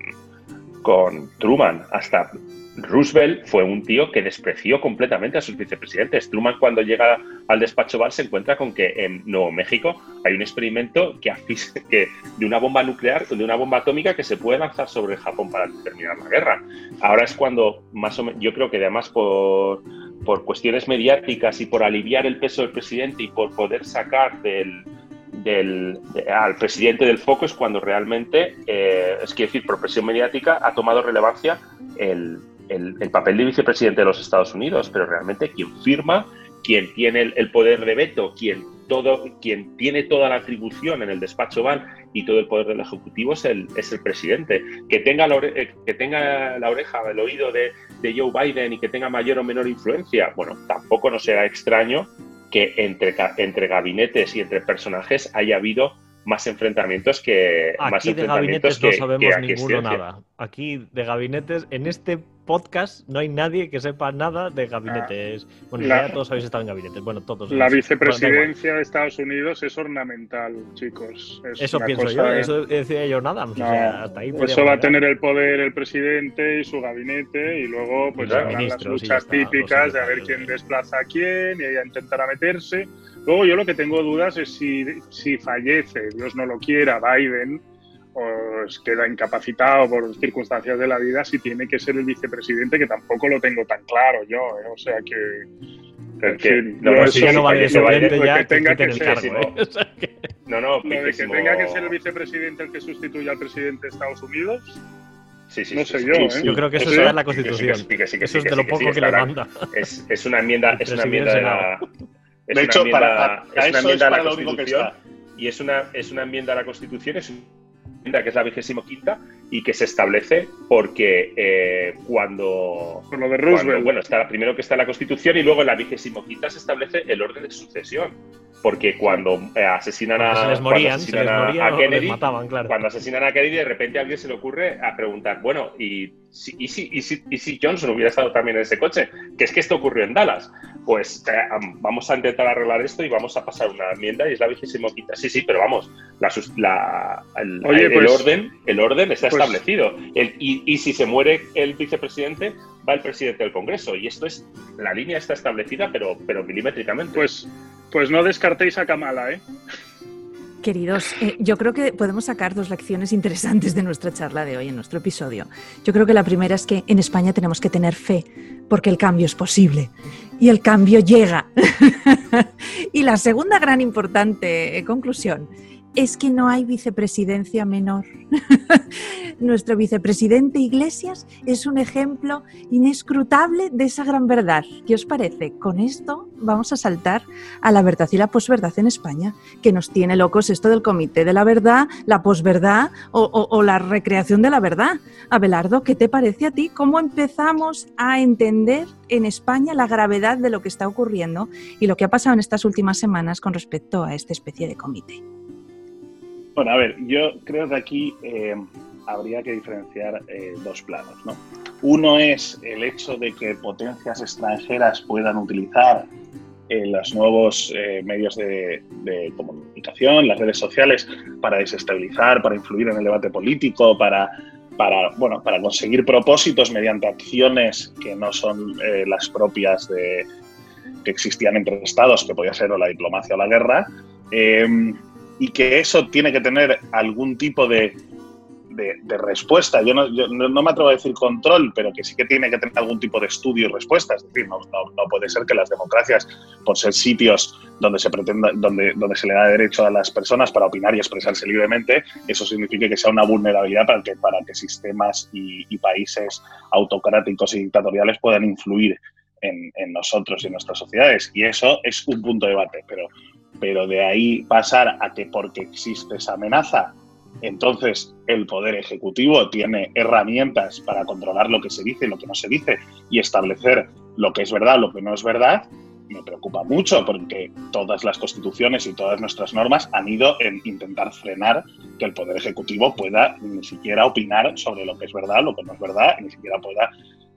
con Truman. Hasta Roosevelt fue un tío que despreció completamente a sus vicepresidentes. Truman cuando llega al despacho Val se encuentra con que en Nuevo México hay un experimento que, <laughs> de una bomba nuclear, de una bomba atómica que se puede lanzar sobre Japón para terminar la guerra. Ahora es cuando más o menos, yo creo que además por, por cuestiones mediáticas y por aliviar el peso del presidente y por poder sacar del, del, al presidente del foco es cuando realmente, eh, es decir, por presión mediática, ha tomado relevancia el, el, papel de vicepresidente de los Estados Unidos, pero realmente quien firma, quien tiene el, poder de veto, quien, todo, quien tiene toda la atribución en el despacho Van y todo el poder del Ejecutivo es el, es el presidente. Que tenga, la eh, que tenga la oreja, el oído de, de Joe Biden y que tenga mayor o menor influencia, bueno, tampoco no será extraño que entre, entre gabinetes y entre personajes haya habido más enfrentamientos que aquí más de gabinetes no sabemos ninguno nada aquí de gabinetes. En este podcast no hay nadie que sepa nada de gabinetes. Ah, bueno ya todos habéis estado en gabinetes. Bueno todos la vicepresidencia de Estados Unidos es ornamental chicos. Eso pienso yo eso decía yo nada o sea, hasta ahí eso va a tener el poder el presidente y su gabinete y luego pues las luchas típicas de a ver quién desplaza a quién y ella intentará meterse. Luego yo lo que tengo dudas es si, si fallece, Dios no lo quiera, Biden, o queda incapacitado por circunstancias de la vida, si tiene que ser el vicepresidente, que tampoco lo tengo tan claro yo. ¿eh? O sea que. no, no, si ya no va vicepresidente ya, que tenga que, ser, ¿eh? <laughs> No, no, lo de que tenga que ser el vicepresidente el que sustituya al presidente de Estados Unidos. Sí, sí, no sé yo, ¿eh? Yo creo que eso está en la Constitución. eso es de lo poco que le manda. Es, es una enmienda, es una enmienda de la, de hecho, para, es una enmienda a la Constitución y es una, es una enmienda a la Constitución, es una enmienda que es la vigésimo quinta y que se establece porque eh, cuando... Por lo de Roosevelt. bueno, está primero que está en la Constitución y luego en la vigésimo quinta se establece el orden de sucesión. Porque cuando eh, asesinan a, Kennedy, cuando asesinan a Kennedy, de repente a alguien se le ocurre a preguntar, bueno, ¿y si, y, si, y, si, y si Johnson hubiera estado también en ese coche? Que es que esto ocurrió en Dallas pues eh, vamos a intentar arreglar esto y vamos a pasar una enmienda y es la vigésimo quinta. Sí, sí, pero vamos, la, el, pues, orden, el orden está pues establecido. y, y, si se muere el vicepresidente, va el presidente del Congreso. Y esto es, la línea está establecida, pero, pero milimétricamente. Pues, pues no descartéis a Kamala, ¿eh? Queridos, eh, yo creo que podemos sacar dos lecciones interesantes de nuestra charla de hoy, en nuestro episodio. Yo creo que la primera es que en España tenemos que tener fe, porque el cambio es posible y el cambio llega. <laughs> y la segunda gran importante eh, conclusión es que no hay vicepresidencia menor. <laughs> Nuestro vicepresidente Iglesias es un ejemplo inescrutable de esa gran verdad. ¿Qué os parece? Con esto vamos a saltar a la verdad y la posverdad en España, que nos tiene locos esto del comité de la verdad, la posverdad o, o la recreación de la verdad. Abelardo, ¿qué te parece a ti? ¿Cómo empezamos a entender en España la gravedad de lo que está ocurriendo y lo que ha pasado en estas últimas semanas con respecto a esta especie de comité? Bueno, a ver, yo creo que aquí eh, habría que diferenciar eh, dos planos. ¿no? Uno es el hecho de que potencias extranjeras puedan utilizar eh, los nuevos medios de, comunicación, las redes sociales, para desestabilizar, para influir en el debate político, para, para, bueno, para conseguir propósitos mediante acciones que no son las propias de, que existían entre estados, que podía ser o la diplomacia o la guerra y que eso tiene que tener algún tipo de, de, respuesta. Yo no, no, me atrevo a decir control, pero que sí que tiene que tener algún tipo de estudio y respuesta. Es decir, no, no, puede ser que las democracias, por ser sitios donde se pretenda, donde, donde se le da derecho a las personas para opinar y expresarse libremente, eso signifique que sea una vulnerabilidad para que, para que sistemas y, países autocráticos y dictatoriales puedan influir en, en, nosotros y en nuestras sociedades. Y eso es un punto de debate, pero, pero de ahí pasar a que porque existe esa amenaza entonces, el Poder Ejecutivo tiene herramientas para controlar lo que se dice y lo que no se dice y establecer lo que es verdad, lo que no es verdad. Me preocupa mucho porque todas las constituciones y todas nuestras normas han ido en intentar frenar que el Poder Ejecutivo pueda ni siquiera opinar sobre lo que es verdad, lo que no es verdad, ni siquiera pueda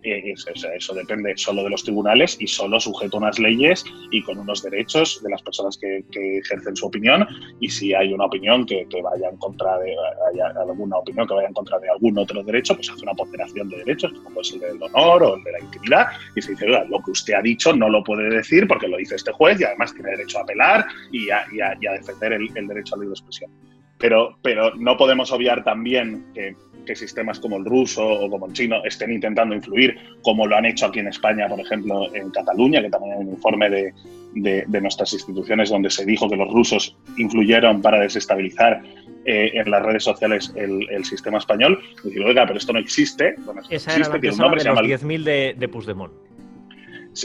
eso, depende solo de los tribunales y solo sujeto a unas leyes y con unos derechos de las personas que, ejercen su opinión. Y si hay una opinión que, vaya en contra de alguna opinión que vaya en contra de algún otro derecho, pues hace una ponderación de derechos, como es el del honor o el de la intimidad, y se dice, lo que usted ha dicho no lo puede decir porque lo dice este juez y además tiene derecho a apelar y a, defender el, el, derecho a la libre expresión. Pero, pero no podemos obviar también que que sistemas como el ruso o como el chino estén intentando influir, como lo han hecho aquí en España, por ejemplo, en Cataluña, que también hay un informe de, de, nuestras instituciones donde se dijo que los rusos influyeron para desestabilizar eh, en las redes sociales el, el sistema español. Decir, oiga, pero esto no existe. Bueno, Esa existe, era la de los 10.000 de, de Puigdemont.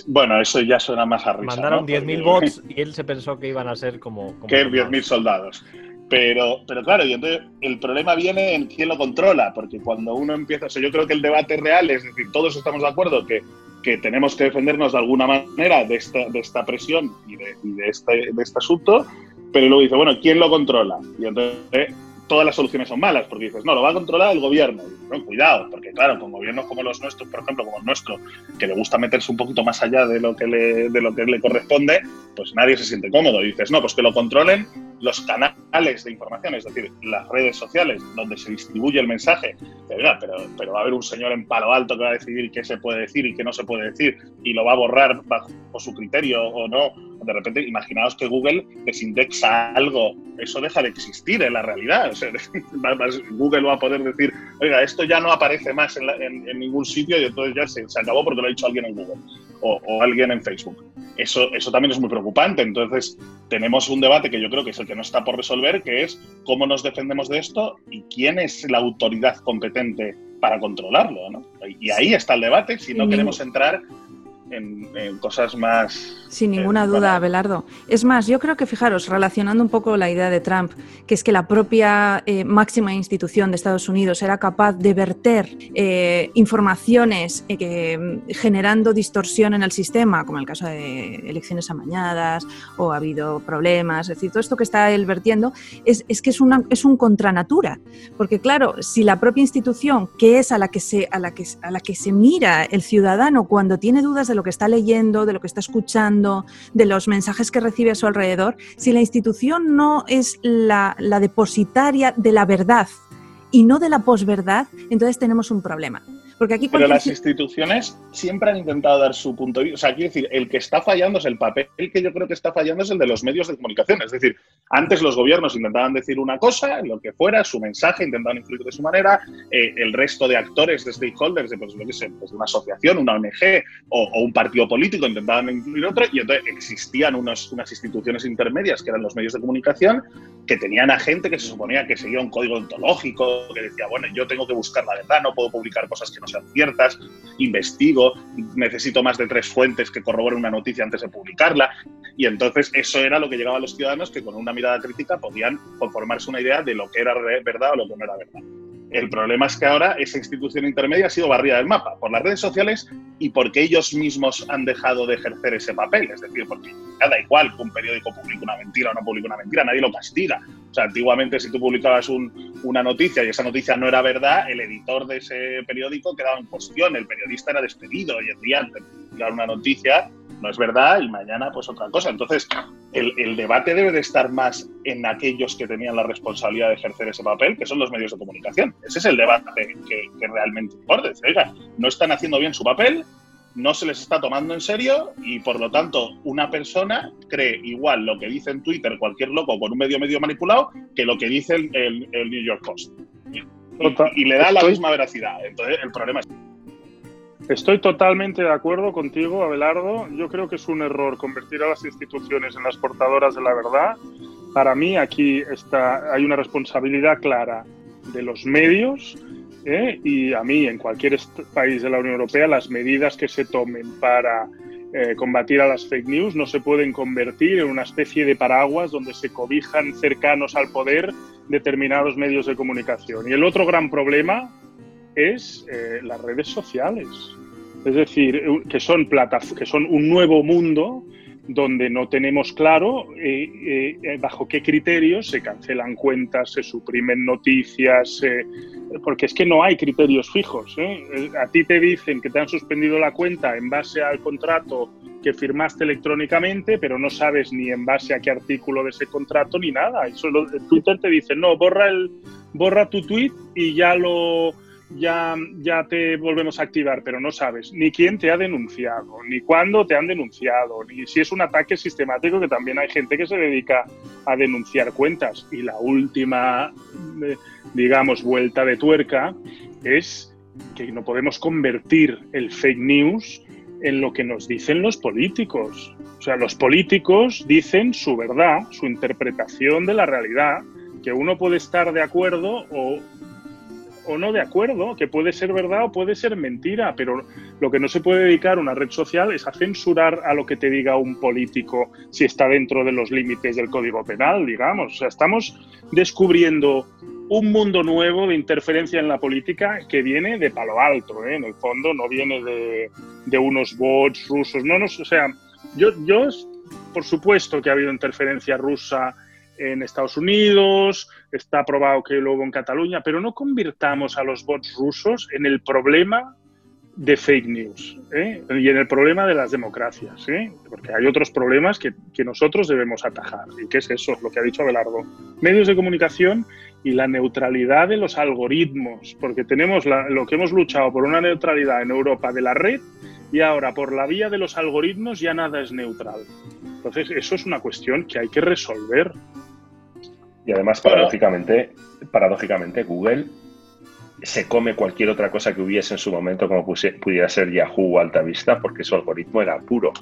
Bueno, eso ya suena más a risa. Mandaron 10.000 bots y él se pensó que iban a ser como. como que 10.000 soldados. Pero, pero claro, y entonces el problema viene en quién lo controla, porque cuando uno empieza, o sea, yo creo que el debate real es decir, todos estamos de acuerdo que, que tenemos que defendernos de alguna manera de esta, de esta presión y, de, y de, este, de este asunto, pero luego dice, bueno, ¿quién lo controla? Y entonces todas las soluciones son malas, porque dices, no, lo va a controlar el gobierno. Y, cuidado, porque claro, con gobiernos como los nuestros, por ejemplo, como el nuestro, que le gusta meterse un poquito más allá de lo que le, de lo que le corresponde, pues nadie se siente cómodo. Y dices, no, pues que lo controlen los canales de información, es decir, las redes sociales donde se distribuye el mensaje. Pero, pero va a haber un señor en palo alto que va a decidir qué se puede decir y qué no se puede decir y lo va a borrar bajo su criterio o no. De repente, imaginaos que Google desindexa algo, eso deja de existir en la realidad. <laughs> Google va a poder decir, oiga, esto ya no aparece más en, ningún sitio y entonces ya se, acabó porque lo ha dicho alguien en Google o, o alguien en Facebook. Eso, eso también es muy preocupante. Entonces, tenemos un debate que yo creo que es el que no está por resolver, que es cómo nos defendemos de esto y quién es la autoridad competente para controlarlo. ¿no? Y ahí está el debate, si no queremos entrar en, cosas más... Sin ninguna eh, duda, Abelardo. Es más, yo creo que, fijaros, relacionando un poco la idea de Trump, que es que la propia eh, máxima institución de Estados Unidos era capaz de verter eh, informaciones generando distorsión en el sistema, como en el caso de elecciones amañadas o ha habido problemas, es decir, todo esto que está él vertiendo, es, es que es, una, es un contranatura. Porque, claro, si la propia institución, que es a la que se, a la que, a la que se mira el ciudadano cuando tiene dudas de lo que está leyendo, de lo que está escuchando, de los mensajes que recibe a su alrededor, si la institución no es la, la depositaria de la verdad y no de la posverdad, entonces tenemos un problema. Porque aquí Pero las instituciones siempre han intentado dar su punto de vista. O sea, quiero decir, el que está fallando es el papel que yo creo que está fallando es el de los medios de comunicación. Es decir, antes los gobiernos intentaban decir una cosa, lo que fuera, su mensaje, intentaban influir de su manera, eh, el resto de actores, de stakeholders, de, pues, lo que sé, pues, una asociación, una ONG o, un partido político intentaban influir otro, y entonces existían unas instituciones intermedias que eran los medios de comunicación que tenían a gente que se suponía que seguía un código ontológico, que decía, bueno, yo tengo que buscar la verdad, no puedo publicar cosas que no sean ciertas, investigo, necesito más de tres fuentes que corroboren una noticia antes de publicarla. Y entonces eso era lo que llegaba a los ciudadanos que con una mirada crítica podían conformarse una idea de lo que era verdad o lo que no era verdad. El problema es que ahora esa institución intermedia ha sido barrida del mapa por las redes sociales y porque ellos mismos han dejado de ejercer ese papel. Es decir, porque da igual que un periódico publique una mentira o no publique una mentira, nadie lo castiga. O sea, antiguamente si tú publicabas una noticia y esa noticia no era verdad, el editor de ese periódico quedaba en cuestión, el periodista era despedido y el día de publicar una noticia no es verdad y mañana pues otra cosa. Entonces, el, debate debe de estar más en aquellos que tenían la responsabilidad de ejercer ese papel, que son los medios de comunicación. Ese es el debate que, realmente importa. Oiga, no están haciendo bien su papel, no se les está tomando en serio y por lo tanto una persona cree igual lo que dice en Twitter cualquier loco con un medio medio manipulado que lo que dice el, el New York Post y, le da la misma veracidad. Entonces, el problema es... Estoy totalmente de acuerdo contigo, Abelardo. Yo creo que es un error convertir a las instituciones en las portadoras de la verdad. Para mí aquí está, hay una responsabilidad clara de los medios ¿eh? y a mí en cualquier país de la Unión Europea las medidas que se tomen para eh, combatir a las fake news no se pueden convertir en una especie de paraguas donde se cobijan cercanos al poder determinados medios de comunicación. Y el otro gran problema es eh, las redes sociales. Es decir, que son, que son un nuevo mundo donde no tenemos claro eh, eh, bajo qué criterios se cancelan cuentas, se suprimen noticias, porque es que no hay criterios fijos. ¿eh? A ti te dicen que te han suspendido la cuenta en base al contrato que firmaste electrónicamente, pero no sabes ni en base a qué artículo de ese contrato ni nada. Solo Twitter te dice, no, borra, el, borra tu tweet y ya lo ya, ya te volvemos a activar, pero no sabes ni quién te ha denunciado, ni cuándo te han denunciado, ni si es un ataque sistemático, que también hay gente que se dedica a denunciar cuentas. Y la última, eh, digamos, vuelta de tuerca es que no podemos convertir el fake news en lo que nos dicen los políticos. O sea, los políticos dicen su verdad, su interpretación de la realidad, que uno puede estar de acuerdo o o no de acuerdo, que puede ser verdad o puede ser mentira, pero lo que no se puede dedicar una red social es a censurar a lo que te diga un político si está dentro de los límites del Código Penal, digamos. O sea, estamos descubriendo un mundo nuevo de interferencia en la política que viene de palo alto, ¿eh? en el fondo no viene de, de unos bots rusos, no, no, o sea, yo, yo, por supuesto que ha habido interferencia rusa en Estados Unidos, está probado que luego en Cataluña, pero no convirtamos a los bots rusos en el problema de fake news ¿eh? y en el problema de las democracias, ¿eh? porque hay otros problemas que, que, nosotros debemos atajar. ¿Y qué es eso? Lo que ha dicho Abelardo. Medios de comunicación y la neutralidad de los algoritmos, porque tenemos lo que hemos luchado por una neutralidad en Europa de la red y ahora por la vía de los algoritmos ya nada es neutral. Entonces, eso es una cuestión que hay que resolver. Y además, paradójicamente, paradójicamente, Google se come cualquier otra cosa que hubiese en su momento, como pudiera ser Yahoo o Altavista, porque su algoritmo era puro,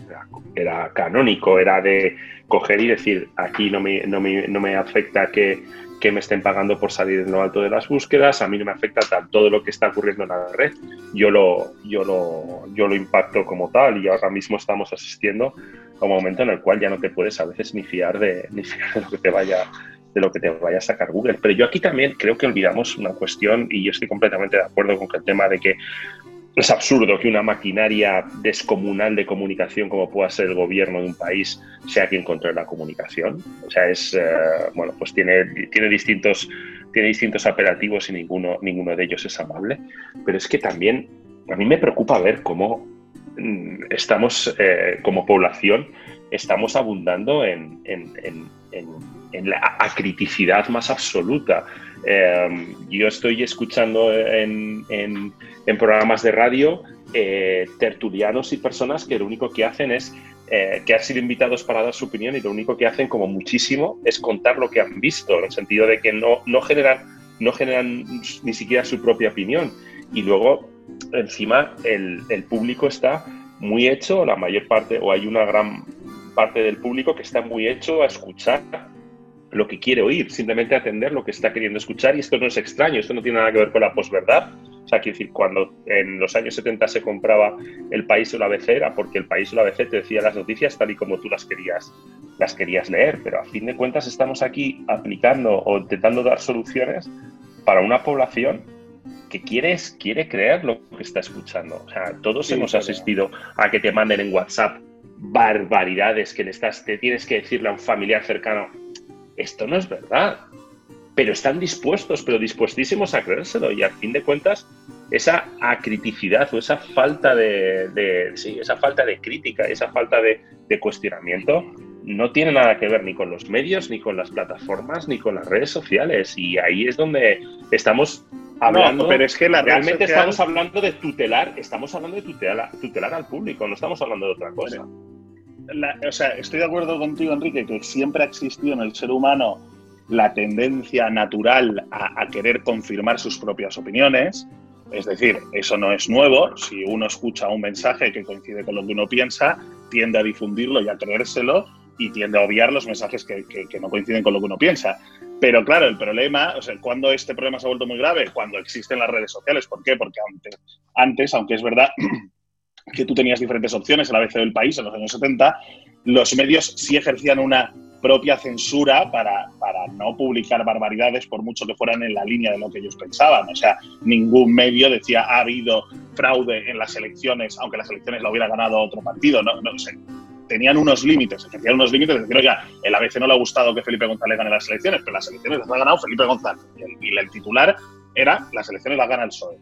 era, canónico, era de coger y decir, aquí no me, no me, no me afecta que, que, me estén pagando por salir en lo alto de las búsquedas, a mí no me afecta tal, todo lo que está ocurriendo en la red, yo lo, yo lo, yo lo impacto como tal y ahora mismo estamos asistiendo a un momento en el cual ya no te puedes a veces ni fiar de, ni fiar de lo que te vaya de lo que te vaya a sacar Google. Pero yo aquí también creo que olvidamos una cuestión y yo estoy completamente de acuerdo con el tema de que es absurdo que una maquinaria descomunal de comunicación como pueda ser el gobierno de un país sea quien controle la comunicación. O sea, es, eh, bueno, pues tiene, tiene, distintos, tiene distintos apelativos y ninguno, ninguno de ellos es amable. Pero es que también a mí me preocupa ver cómo mm, estamos, eh, como población, estamos abundando en en la acriticidad más absoluta. Em, yo estoy escuchando en, programas de radio eh, tertulianos y personas que lo único que hacen es eh, que han sido invitados para dar su opinión y lo único que hacen como muchísimo es contar lo que han visto, en el sentido de que no, no, generan, no generan ni siquiera su propia opinión. Y luego, encima, el, el público está muy hecho, la mayor parte, o hay una gran parte del público que está muy hecho a escuchar lo que quiere oír, simplemente atender lo que está queriendo escuchar y esto no es extraño, esto no tiene nada que ver con la posverdad. O sea, quiero decir, cuando en los años 70 se compraba el país o la ABC era porque el país o la ABC te decía las noticias tal y como tú las querías, las querías leer, pero a fin de cuentas estamos aquí aplicando o intentando dar soluciones para una población que quiere, quiere creer lo que está escuchando. O sea, todos hemos asistido a que te manden en WhatsApp barbaridades que le estás, te tienes que decirle a un familiar cercano, esto no es verdad. Pero están dispuestos, pero dispuestísimos a creérselo. Y al fin de cuentas, esa acriticidad o esa falta de, sí, esa falta de crítica, esa falta de, cuestionamiento, no tiene nada que ver ni con los medios, ni con las plataformas, ni con las redes sociales. Y ahí es donde estamos hablando. pero es que la realmente estamos hablando de tutelar, estamos hablando de tutelar, tutelar al público, no estamos hablando de otra cosa o sea, estoy de acuerdo contigo, Enrique, que siempre ha existido en el ser humano la tendencia natural a, querer confirmar sus propias opiniones. Es decir, eso no es nuevo. Si uno escucha un mensaje que coincide con lo que uno piensa, tiende a difundirlo y a creérselo y tiende a obviar los mensajes que, no coinciden con lo que uno piensa. Pero claro, el problema, o sea, cuando este problema se ha vuelto muy grave, cuando existen las redes sociales. ¿Por qué? Porque antes, antes aunque es verdad <clears throat> que tú tenías diferentes opciones en la ABC del país en los años 70, los medios sí ejercían una propia censura para, para, no publicar barbaridades por mucho que fueran en la línea de lo que ellos pensaban. O sea, ningún medio decía ha habido fraude en las elecciones, aunque las elecciones la hubiera ganado otro partido. No, no sé. Tenían unos límites, ejercían unos límites de decir, oiga, el ABC no le ha gustado que Felipe González gane las elecciones, pero las elecciones las ha ganado Felipe González. Y el, titular era las elecciones las gana el PSOE.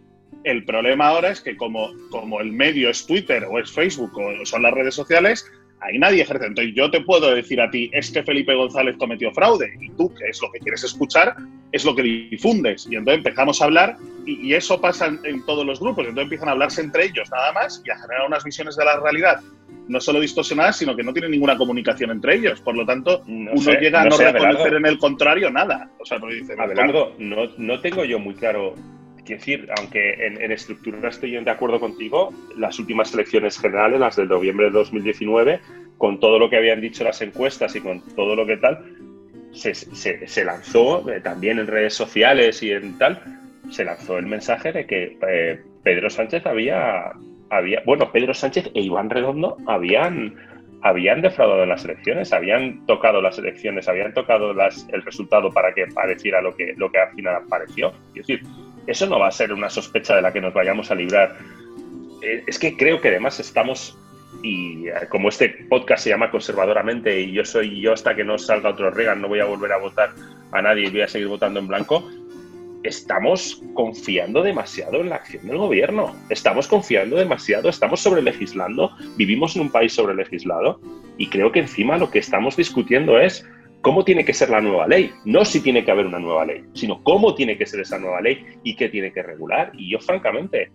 El problema ahora es que como, como el medio es Twitter o es Facebook o son las redes sociales, ahí nadie ejerce. Entonces yo te puedo decir a ti, es que Felipe González cometió fraude y tú, que es lo que quieres escuchar, es lo que difundes. Y entonces empezamos a hablar y, eso pasa en, todos los grupos. Entonces empiezan a hablarse entre ellos nada más y a generar unas visiones de la realidad no solo distorsionadas, sino que no tienen ninguna comunicación entre ellos. Por lo tanto, uno llega a no, reconocer en el contrario nada. O sea, dice, Abelardo, no, no tengo yo muy claro Quiero decir, aunque en, estructura estoy de acuerdo contigo, las últimas elecciones generales, las del noviembre de 2019, con todo lo que habían dicho las encuestas y con todo lo que tal, se, lanzó eh, también en redes sociales y en tal, se lanzó el mensaje de que eh, Pedro Sánchez había, bueno, Pedro Sánchez e Iván Redondo habían, habían defraudado las elecciones, habían tocado las elecciones, habían tocado las, el resultado para que pareciera lo que, lo que al final apareció. Es decir, eso no va a ser una sospecha de la que nos vayamos a librar. Eh, es que creo que además estamos, y eh, como este podcast se llama conservadoramente y yo soy yo hasta que no salga otro Reagan, no voy a volver a votar a nadie y voy a seguir votando en blanco, estamos confiando demasiado en la acción del gobierno. Estamos confiando demasiado, estamos sobre legislando, vivimos en un país sobre legislado y creo que encima lo que estamos discutiendo es cómo tiene que ser la nueva ley, no si tiene que haber una nueva ley, sino cómo tiene que ser esa nueva ley y qué tiene que regular. Y yo, francamente,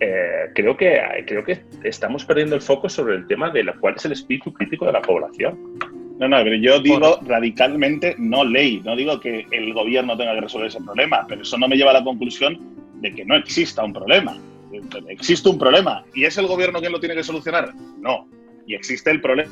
eh, creo, que, creo que estamos perdiendo el foco sobre el tema de cuál es el espíritu crítico de la población. No, no, pero yo digo radicalmente no ley, no digo que el gobierno tenga que resolver ese problema, pero eso no me lleva a la conclusión de que no exista un problema. Existe un problema y es el gobierno quien lo tiene que solucionar. No, y existe el problema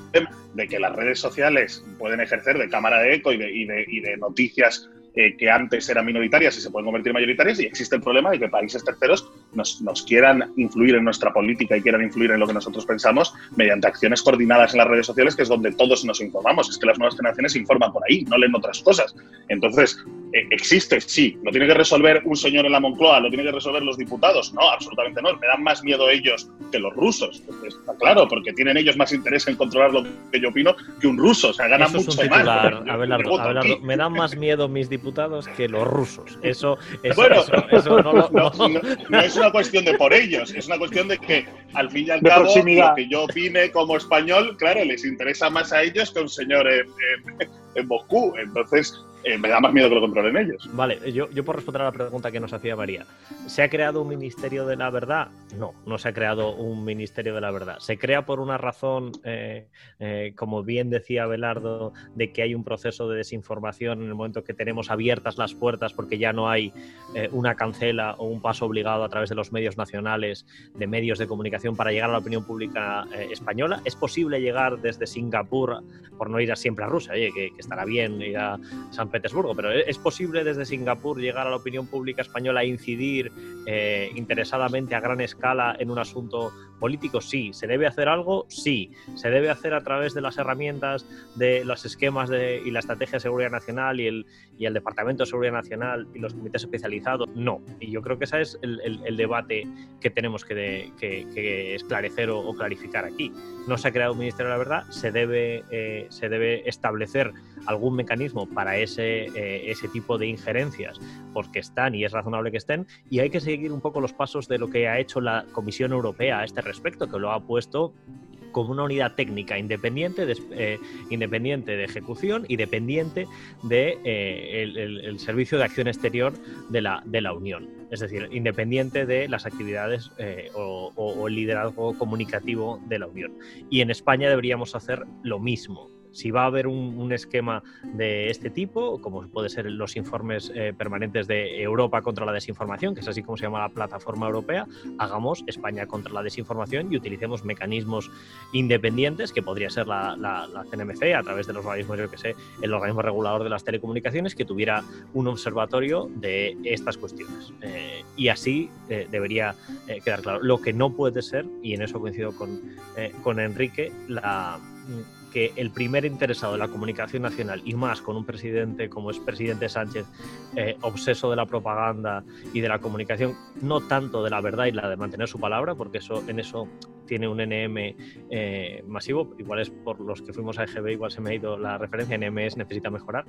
de que las redes sociales pueden ejercer de cámara de eco y de, y de, y de noticias eh, que antes eran minoritarias y se pueden convertir en mayoritarias, y existe el problema de que países terceros nos, nos, quieran influir en nuestra política y quieran influir en lo que nosotros pensamos mediante acciones coordinadas en las redes sociales, que es donde todos nos informamos. Es que las nuevas generaciones informan por ahí, no leen otras cosas. Entonces, eh, existe, sí. ¿Lo tiene que resolver un señor en la Moncloa? ¿Lo tiene que resolver los diputados? No, absolutamente no. Me dan más miedo ellos que los rusos. Está claro, porque tienen ellos más interés en controlar lo que yo opino que un ruso. O sea, ganan mucho más. Abelardo, Abelardo, me dan más miedo mis diputados que los rusos. Eso, eso, no, es una cuestión de por ellos, es una cuestión de que al fin y al cabo lo que yo opine como español, claro, les interesa más a ellos que a un señor en, en Moscú. Entonces, eh, me da más miedo que lo controlen ellos. Vale, yo, yo por responder a la pregunta que nos hacía María, ¿se ha creado un ministerio de la verdad? No, no se ha creado un ministerio de la verdad. Se crea por una razón, eh, eh, como bien decía Belardo, de que hay un proceso de desinformación en el momento que tenemos abiertas las puertas porque ya no hay una cancela o un paso obligado a través de los medios nacionales, de medios de comunicación para llegar a la opinión pública española. ¿Es posible llegar desde Singapur, por no ir siempre a Rusia, oye, que, que estará bien ir a San Petersburgo, pero ¿es posible desde Singapur llegar a la opinión pública española a incidir eh, interesadamente a gran escala en un asunto político? Sí. ¿Se debe hacer algo? Sí. ¿Se debe hacer a través de las herramientas de los esquemas de, y la estrategia de seguridad nacional y el, y el Departamento de Seguridad Nacional y los comités especializados? No. Y yo creo que ese es el, debate que tenemos que, que, esclarecer o, clarificar aquí. No se ha creado un Ministerio de la Verdad, se debe, eh, se debe establecer algún mecanismo para ese eh, ese tipo de injerencias, porque están y es razonable que estén, y hay que seguir un poco los pasos de lo que ha hecho la Comisión Europea a este respecto, que lo ha puesto como una unidad técnica independiente de, eh, independiente de ejecución y dependiente del de, eh, el, Servicio de Acción Exterior de la, de la Unión. Es decir, independiente de las actividades o, o, el liderazgo comunicativo de la Unión. Y en España deberíamos hacer lo mismo Si va a haber un, esquema de este tipo, como puede ser los informes eh, permanentes de Europa contra la desinformación, que es así como se llama la plataforma europea, hagamos España contra la desinformación y utilicemos mecanismos independientes, que podría ser la, CNMC, a través de los organismos, yo que sé, el organismo regulador de las telecomunicaciones, que tuviera un observatorio de estas cuestiones. Eh, y así eh, debería quedar claro. Lo que no puede ser, y en eso coincido con, con Enrique, la que el primer interesado en la comunicación nacional y más con un presidente como es presidente Sánchez, eh, obseso de la propaganda y de la comunicación, no tanto de la verdad y la de mantener su palabra, porque eso en eso tiene un NM eh, masivo, igual es por los que fuimos a EGB, igual se me ha ido la referencia, NMS necesita mejorar.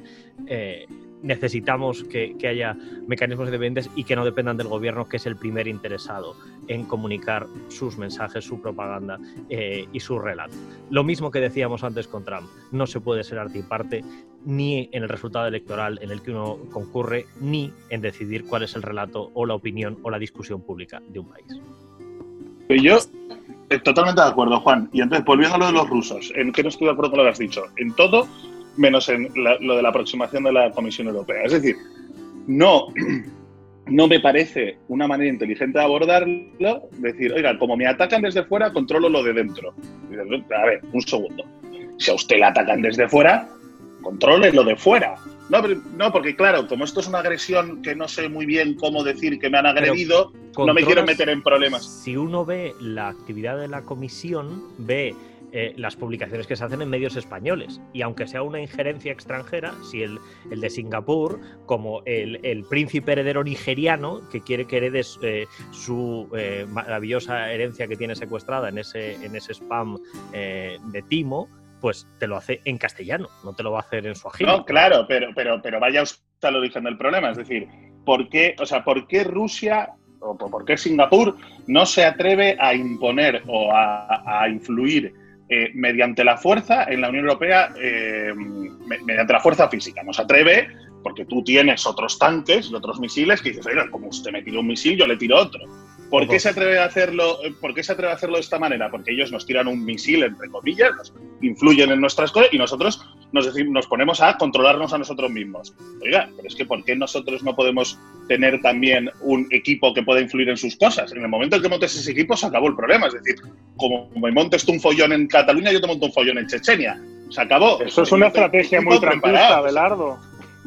Eh, necesitamos que, haya mecanismos independientes y que no dependan del gobierno, que es el primer interesado en comunicar sus mensajes, su propaganda eh, y su relato. Lo mismo que decíamos antes con Trump, no se puede ser parte ni en el resultado electoral en el que uno concurre, ni en decidir cuál es el relato o la opinión o la discusión pública de un país. Yo eh, totalmente de acuerdo, Juan. Y entonces, volviendo a lo de los rusos, en que no estoy de acuerdo con lo que has dicho, en todo, menos en lo de la aproximación de la Comisión Europea. Es decir, no, <clears throat> no me parece una manera inteligente de abordarlo, decir, oiga, como me atacan desde fuera, controlo lo de dentro. A ver, un segundo. Si a usted le atacan desde fuera, controle lo de fuera. No, no, porque claro, como esto es una agresión que no sé muy bien cómo decir que me han agredido, no me quiero meter en problemas. Si uno ve la actividad de la comisión, ve eh, las publicaciones que se hacen en medios españoles. Y aunque sea una injerencia extranjera, si el, el de Singapur, como el, el, príncipe heredero nigeriano, que quiere que heredes eh, su eh, maravillosa herencia que tiene secuestrada en ese, en ese spam de Timo, pues te lo hace en castellano, no te lo va a hacer en su. No, claro, pero, pero, pero vaya usted al origen del problema. Es decir, ¿por qué, o sea, ¿por qué Rusia o por qué Singapur no se atreve a imponer o a, influir eh, mediante la fuerza en la Unión Europea, eh, mediante la fuerza física? No se atreve porque tú tienes otros tanques y otros misiles que dices, oiga, como usted me tiró un misil, yo le tiro otro. ¿Por qué, se atreve a hacerlo, ¿Por qué se atreve a hacerlo de esta manera? Porque ellos nos tiran un misil, entre comillas, nos influyen en nuestras cosas y nosotros nos, nos ponemos a controlarnos a nosotros mismos. Oiga, pero es que ¿por qué nosotros no podemos tener también un equipo que pueda influir en sus cosas? En el momento en que montes ese equipo se acabó el problema. Es decir, como me montes tú un follón en Cataluña, yo te monto un follón en Chechenia. Se acabó. Eso es una estrategia muy trampista, Belardo.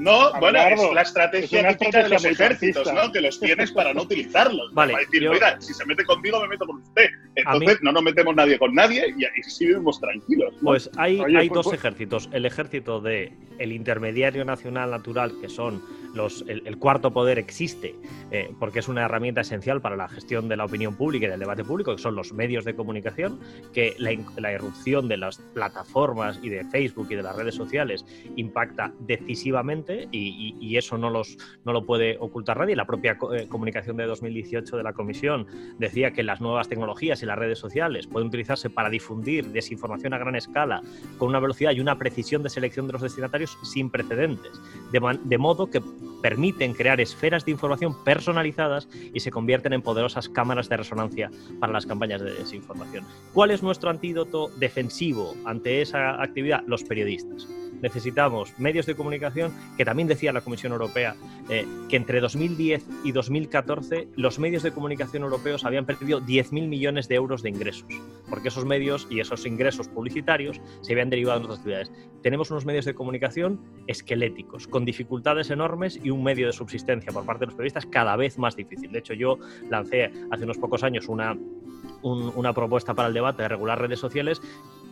No, bueno, es la estrategia típica de los ejércitos, ¿no? Que los tienes para no utilizarlos. Vale, para decir, oiga, si se mete conmigo, me meto con usted. Entonces no nos metemos nadie con nadie y así vivimos tranquilos. Pues hay, hay pues, dos pues ejércitos. El ejército de el intermediario nacional natural, que son los, el, cuarto poder existe, eh, porque es una herramienta esencial para la gestión de la opinión pública y del debate público, que son los medios de comunicación, que la, la irrupción de las plataformas y de Facebook y de las redes sociales impacta decisivamente y, eso no, los, no lo puede ocultar nadie. La propia eh, comunicación de 2018 de la Comisión decía que las nuevas tecnologías y las redes sociales pueden utilizarse para difundir desinformación a gran escala con una velocidad y una precisión de selección de los destinatarios sin precedentes, de, modo que permiten crear esferas de información personalizadas y se convierten en poderosas cámaras de resonancia para las campañas de desinformación. ¿Cuál es nuestro antídoto defensivo ante esa actividad? Los periodistas necesitamos medios de comunicación, que también decía la Comisión Europea eh, que entre 2010 y 2014 los medios de comunicación europeos habían perdido 10.000 millones de euros de ingresos, porque esos medios y esos ingresos publicitarios se habían derivado en otras actividades. Tenemos unos medios de comunicación esqueléticos, con dificultades enormes y un medio de subsistencia por parte de los periodistas cada vez más difícil. De hecho, yo lancé hace unos pocos años una una propuesta para el debate de regular redes sociales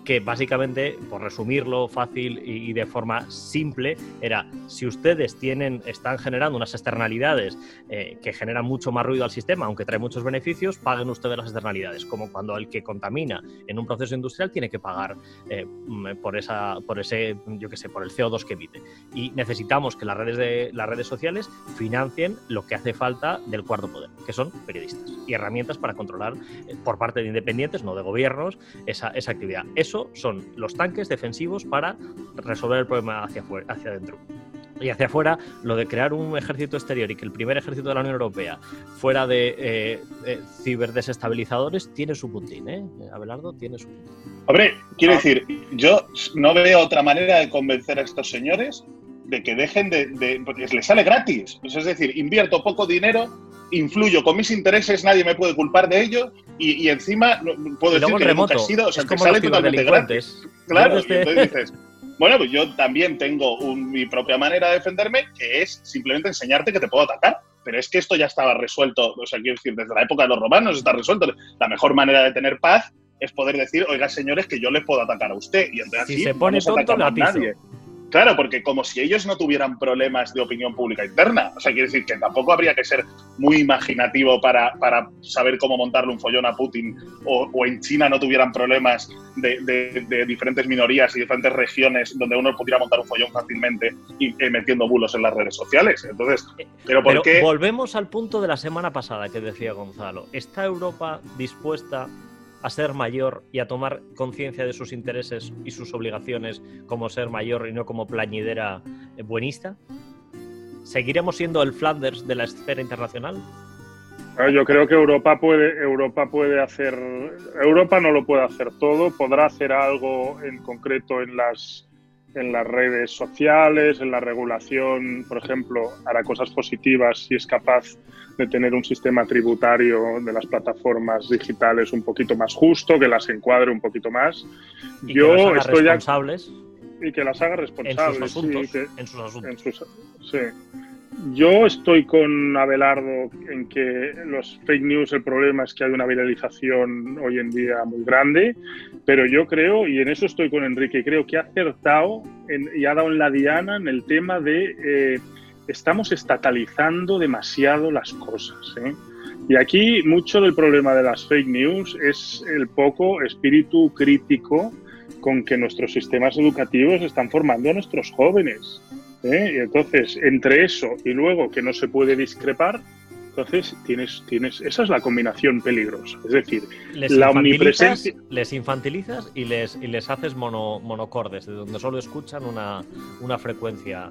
que básicamente, por resumirlo fácil y, de forma simple, era si ustedes tienen, están generando unas externalidades eh, que generan mucho más ruido al sistema, aunque trae muchos beneficios, paguen ustedes las externalidades, como cuando el que contamina en un proceso industrial tiene que pagar eh, mm, por esa, por ese, yo qué sé, por el CO2 que emite. Y necesitamos que las redes de las redes sociales financien lo que hace falta del cuarto poder, que son periodistas y herramientas para controlar eh, por parte de independientes, no de gobiernos, esa, esa actividad. Eso son los tanques defensivos para resolver el problema hacia, hacia adentro. y hacia afuera, lo de crear un ejército exterior y que el primer ejército de la Unión Europea fuera de eh, eh, ciberdesestabilizadores tiene su puntín, ¿eh? Abelardo tiene su puntín. Hombre, quiero decir, yo no veo otra manera de convencer a estos señores de que dejen de, de porque les sale gratis. Pues es decir, invierto poco dinero, influyo con mis intereses, nadie me puede culpar de ello y, y encima puedo Y decir que nunca he sido, o sea, es como sale totalmente gratis. Claro, y entonces dices, bueno, pues yo también tengo un- mi propia manera de defenderme, que es simplemente enseñarte que te puedo atacar. Pero es que esto ya estaba resuelto, o sea, quiero decir, desde la época de los romanos está resuelto. La mejor manera de tener paz es poder decir, oiga, señores, que yo les puedo atacar a usted. Y entonces Si así se pone no tonto, le atizo. nadie. Claro, porque como si ellos no tuvieran problemas de opinión pública interna. O sea, quiere decir que tampoco habría que ser muy imaginativo para, para saber cómo montarle un follón a Putin o, o en China no tuvieran problemas de, de- de diferentes minorías y diferentes regiones donde uno pudiera montar un follón fácilmente y eh, metiendo bulos en las redes sociales. Entonces, pero ¿por Pero qué? volvemos al punto de la semana pasada que decía Gonzalo. ¿Está Europa dispuesta a ser mayor y a tomar conciencia de sus intereses y sus obligaciones como ser mayor y no como plañidera eh, buenista? ¿Seguiremos siendo el Flanders de la esfera internacional? Yo creo que Europa puede, Europa puede hacer, Europa no lo puede hacer todo, podrá hacer algo en concreto en las, en las redes sociales, en la regulación, por ejemplo, hará cosas positivas si es capaz de tener un sistema tributario de las plataformas digitales un poquito más justo, que las encuadre un poquito más. Y Yo que haga estoy ya- responsables y que las haga en responsables. sí, que- en sus asuntos. en sus- sí. Yo estoy con Abelardo en que los fake news, el problema es que hay una viralización hoy en día muy grande, pero yo creo, y en eso estoy con Enrique, creo que ha acertado en- y ha dado en la diana en el tema de eh, estamos estatalizando demasiado las cosas. ¿eh? Y aquí mucho del problema de las fake news es el poco espíritu crítico con que nuestros sistemas educativos están formando a nuestros jóvenes. ¿Eh? Y entonces, entre eso y luego que no se puede discrepar, entonces tienes, tienes, esa es la combinación peligrosa. Es decir, les la omnipresencia- les infantilizas y les, y les haces mono, monocordes, de donde solo escuchan una, una frecuencia.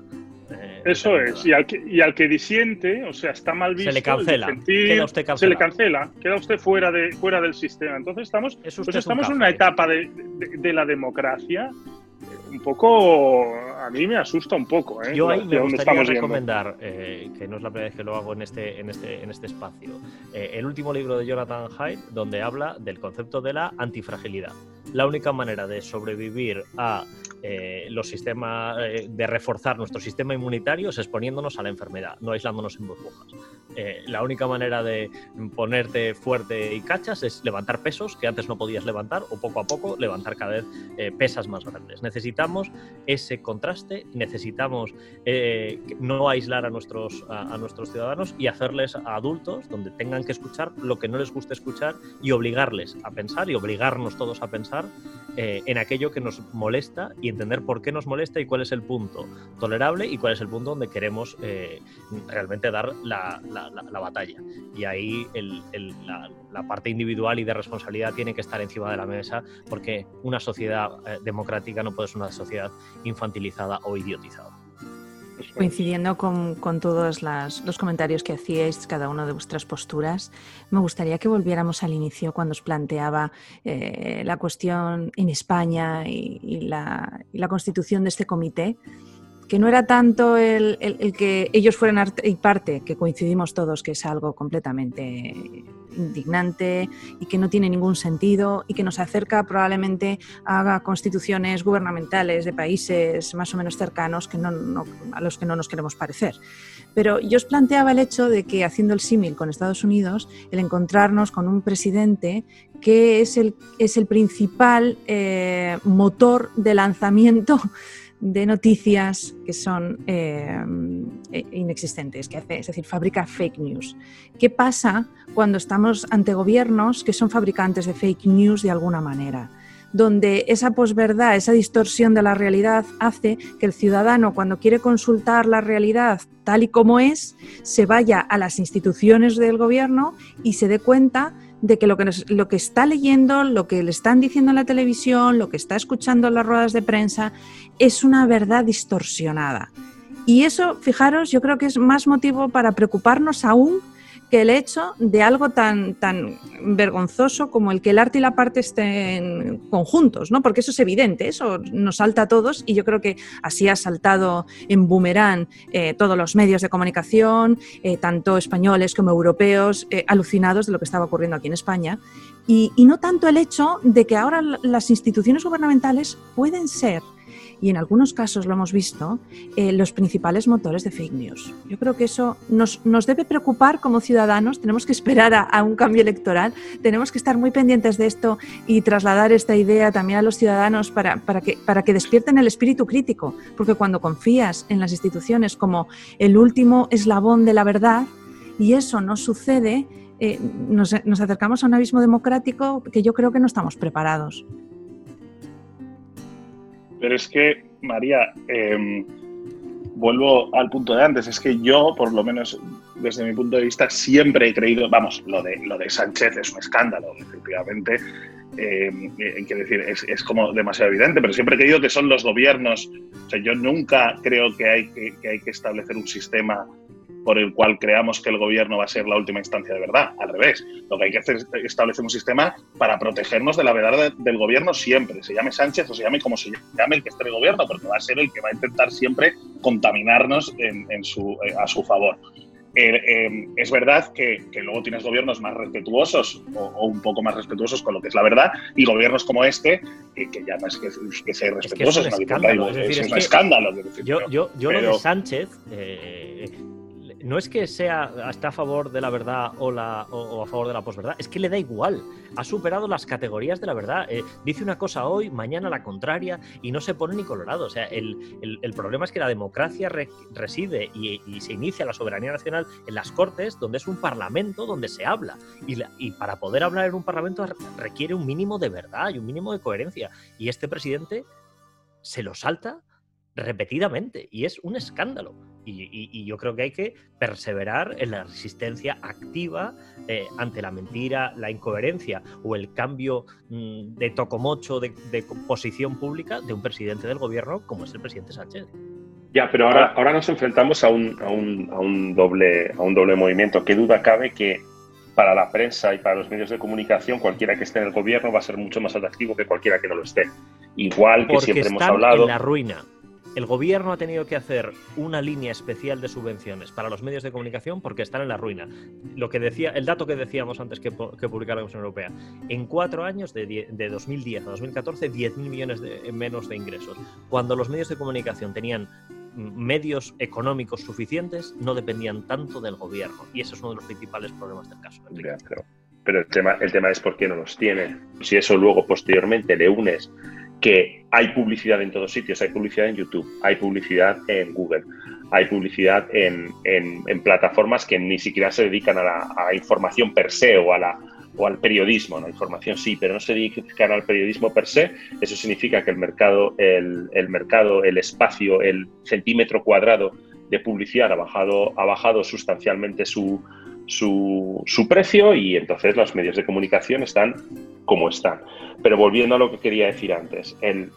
eh, eso es. Y al, que, y al que disiente, o sea, está mal visto. Se le cancela. disentir, Queda usted se cancelado. le cancela, queda usted fuera, de, fuera del sistema. Entonces estamos, Es pues estamos en una etapa de, de- de la democracia un poco, a mí me asusta un poco. ¿eh? Yo ahí me gustaría recomendar, eh, que no es la primera vez que lo hago en este, en este, en este espacio, eh, el último libro de Jonathan Haidt, donde habla del concepto de la antifragilidad. La única manera de sobrevivir a eh, los sistemas, eh, de reforzar nuestro sistema inmunitario es exponiéndonos a la enfermedad, no aislándonos en burbujas. Eh, la única manera de ponerte fuerte y cachas es levantar pesos que antes no podías levantar o poco a poco levantar cada vez pesas más grandes. Necesitamos ese contraste, necesitamos eh, no aislar a nuestros, a, a nuestros ciudadanos y hacerles a adultos donde tengan que escuchar lo que no les guste escuchar y obligarles a pensar y obligarnos todos a pensar eh, en aquello que nos molesta y entender por qué nos molesta y cuál es el punto tolerable y cuál es el punto donde queremos eh, realmente dar la, la- la- la batalla. Y ahí el- el- la, la parte individual y de responsabilidad tiene que estar encima de la mesa porque una sociedad eh, democrática no puede ser una sociedad infantilizada o idiotizada. Coincidiendo con, todos los comentarios que hacíais, cada una de vuestras posturas, me gustaría que volviéramos al inicio cuando os planteaba eh, la cuestión en España y la constitución de este comité, que no era tanto el, el- que ellos fueran parte, que coincidimos todos que es algo completamente indignante y que no tiene ningún sentido y que nos acerca probablemente a constituciones gubernamentales de países más o menos cercanos que no, no- a los que no nos queremos parecer. Pero yo os planteaba el hecho de que, haciendo el símil con Estados Unidos, el encontrarnos con un presidente que es el, es el principal eh, motor de lanzamiento de noticias que son eh, eh, inexistentes, que hace, es decir, fabrica fake news. ¿Qué pasa cuando estamos ante gobiernos que son fabricantes de fake news de alguna manera? donde esa posverdad, esa distorsión de la realidad hace que el ciudadano cuando quiere consultar la realidad tal y como es, se vaya a las instituciones del gobierno y se dé cuenta de que lo que, nos- lo que está leyendo, lo que le están diciendo en la televisión, lo que está escuchando en las ruedas de prensa, es una verdad distorsionada. Y eso, fijaros, yo creo que es más motivo para preocuparnos aún que el hecho de algo tan, tan vergonzoso como el que el arte y la parte estén conjuntos, ¿no? Porque eso es evidente, eso nos salta a todos y yo creo que así ha saltado en boomerang eh, todos los medios de comunicación, eh, tanto españoles como europeos, eh, alucinados de lo que estaba ocurriendo aquí en España. y no tanto el hecho de que ahora las instituciones gubernamentales pueden ser y en algunos casos lo hemos visto, eh, los principales motores de fake news. Yo creo que eso nos, nos debe preocupar como ciudadanos, tenemos que esperar a, un cambio electoral, tenemos que estar muy pendientes de esto y trasladar esta idea también a los ciudadanos para, para, que, para que despierten el espíritu crítico, porque cuando confías en las instituciones como el último eslabón de la verdad, y eso no sucede, eh, nos, nos acercamos a un abismo democrático que yo creo que no estamos preparados. Pero es que, María, em, vuelvo al punto de antes, es que yo, por lo menos desde mi punto de vista, siempre he creído, vamos, lo de, lo de Sánchez es un escándalo, efectivamente, eh, quiero decir, es, es, como demasiado evidente, pero siempre he creído que son los gobiernos, o sea, yo nunca creo que hay que, que hay que establecer un sistema por el cual creamos que el gobierno va a ser la última instancia de verdad. Al revés, lo que hay que hacer es establecer un sistema para protegernos de la verdad del gobierno siempre, se llame Sánchez o se llame como se llame el que esté en el gobierno, porque va a ser el que va a intentar siempre contaminarnos en, su, eh, a su favor. Eh, eh, es verdad que, luego tienes gobiernos más respetuosos o, un poco más respetuosos con lo que es la verdad y gobiernos como este que, ya no es que, que ser respetuosos, es, un escándalo. Es, un escándalo. Yo, yo, yo lo de Sánchez no es que sea está a favor de la verdad o, a favor de la posverdad, es que le da igual. Ha superado las categorías de la verdad. Eh, dice una cosa hoy, mañana la contraria y no se pone ni colorado. O sea, el, problema es que la democracia reside y, se inicia la soberanía nacional en las Cortes, donde es un parlamento donde se habla. Y para poder hablar en un parlamento requiere un mínimo de verdad y un mínimo de coherencia. Y este presidente se lo salta repetidamente y es un escándalo. Y, yo creo que hay que perseverar en la resistencia activa eh, ante la mentira, la incoherencia o el cambio mm, de tocomocho de, de, posición pública de un presidente del gobierno como es el presidente Sánchez. Ya, pero ahora, ahora nos enfrentamos a un, a un, a un doble, a un doble movimiento. ¿Qué duda cabe que para la prensa y para los medios de comunicación, cualquiera que esté en el gobierno va a ser mucho más atractivo que cualquiera que no lo esté. Igual que siempre hemos hablado. En la ruina el gobierno ha tenido que hacer una línea especial de subvenciones para los medios de comunicación porque están en la ruina. Lo que decía, el dato que decíamos antes que, que publicara la Comisión Europea, en cuatro años, de, 2010 a 2014, 10.000 millones de, menos de ingresos. Cuando los medios de comunicación tenían medios económicos suficientes, no dependían tanto del gobierno. Y ese es uno de los principales problemas del caso. pero, el, tema, el tema es por qué no los tienen. Si eso luego posteriormente le unes que hay publicidad en todos sitios, hay publicidad en YouTube, hay publicidad en Google, hay publicidad en, plataformas que ni siquiera se dedican a la información per se o, al periodismo, la información sí, pero no se dedican al periodismo per se, eso significa que el mercado, el, mercado, el espacio, el centímetro cuadrado de publicidad ha bajado, ha bajado sustancialmente su, su, su precio y entonces los medios de comunicación están como están. Pero volviendo a lo que quería decir antes, el,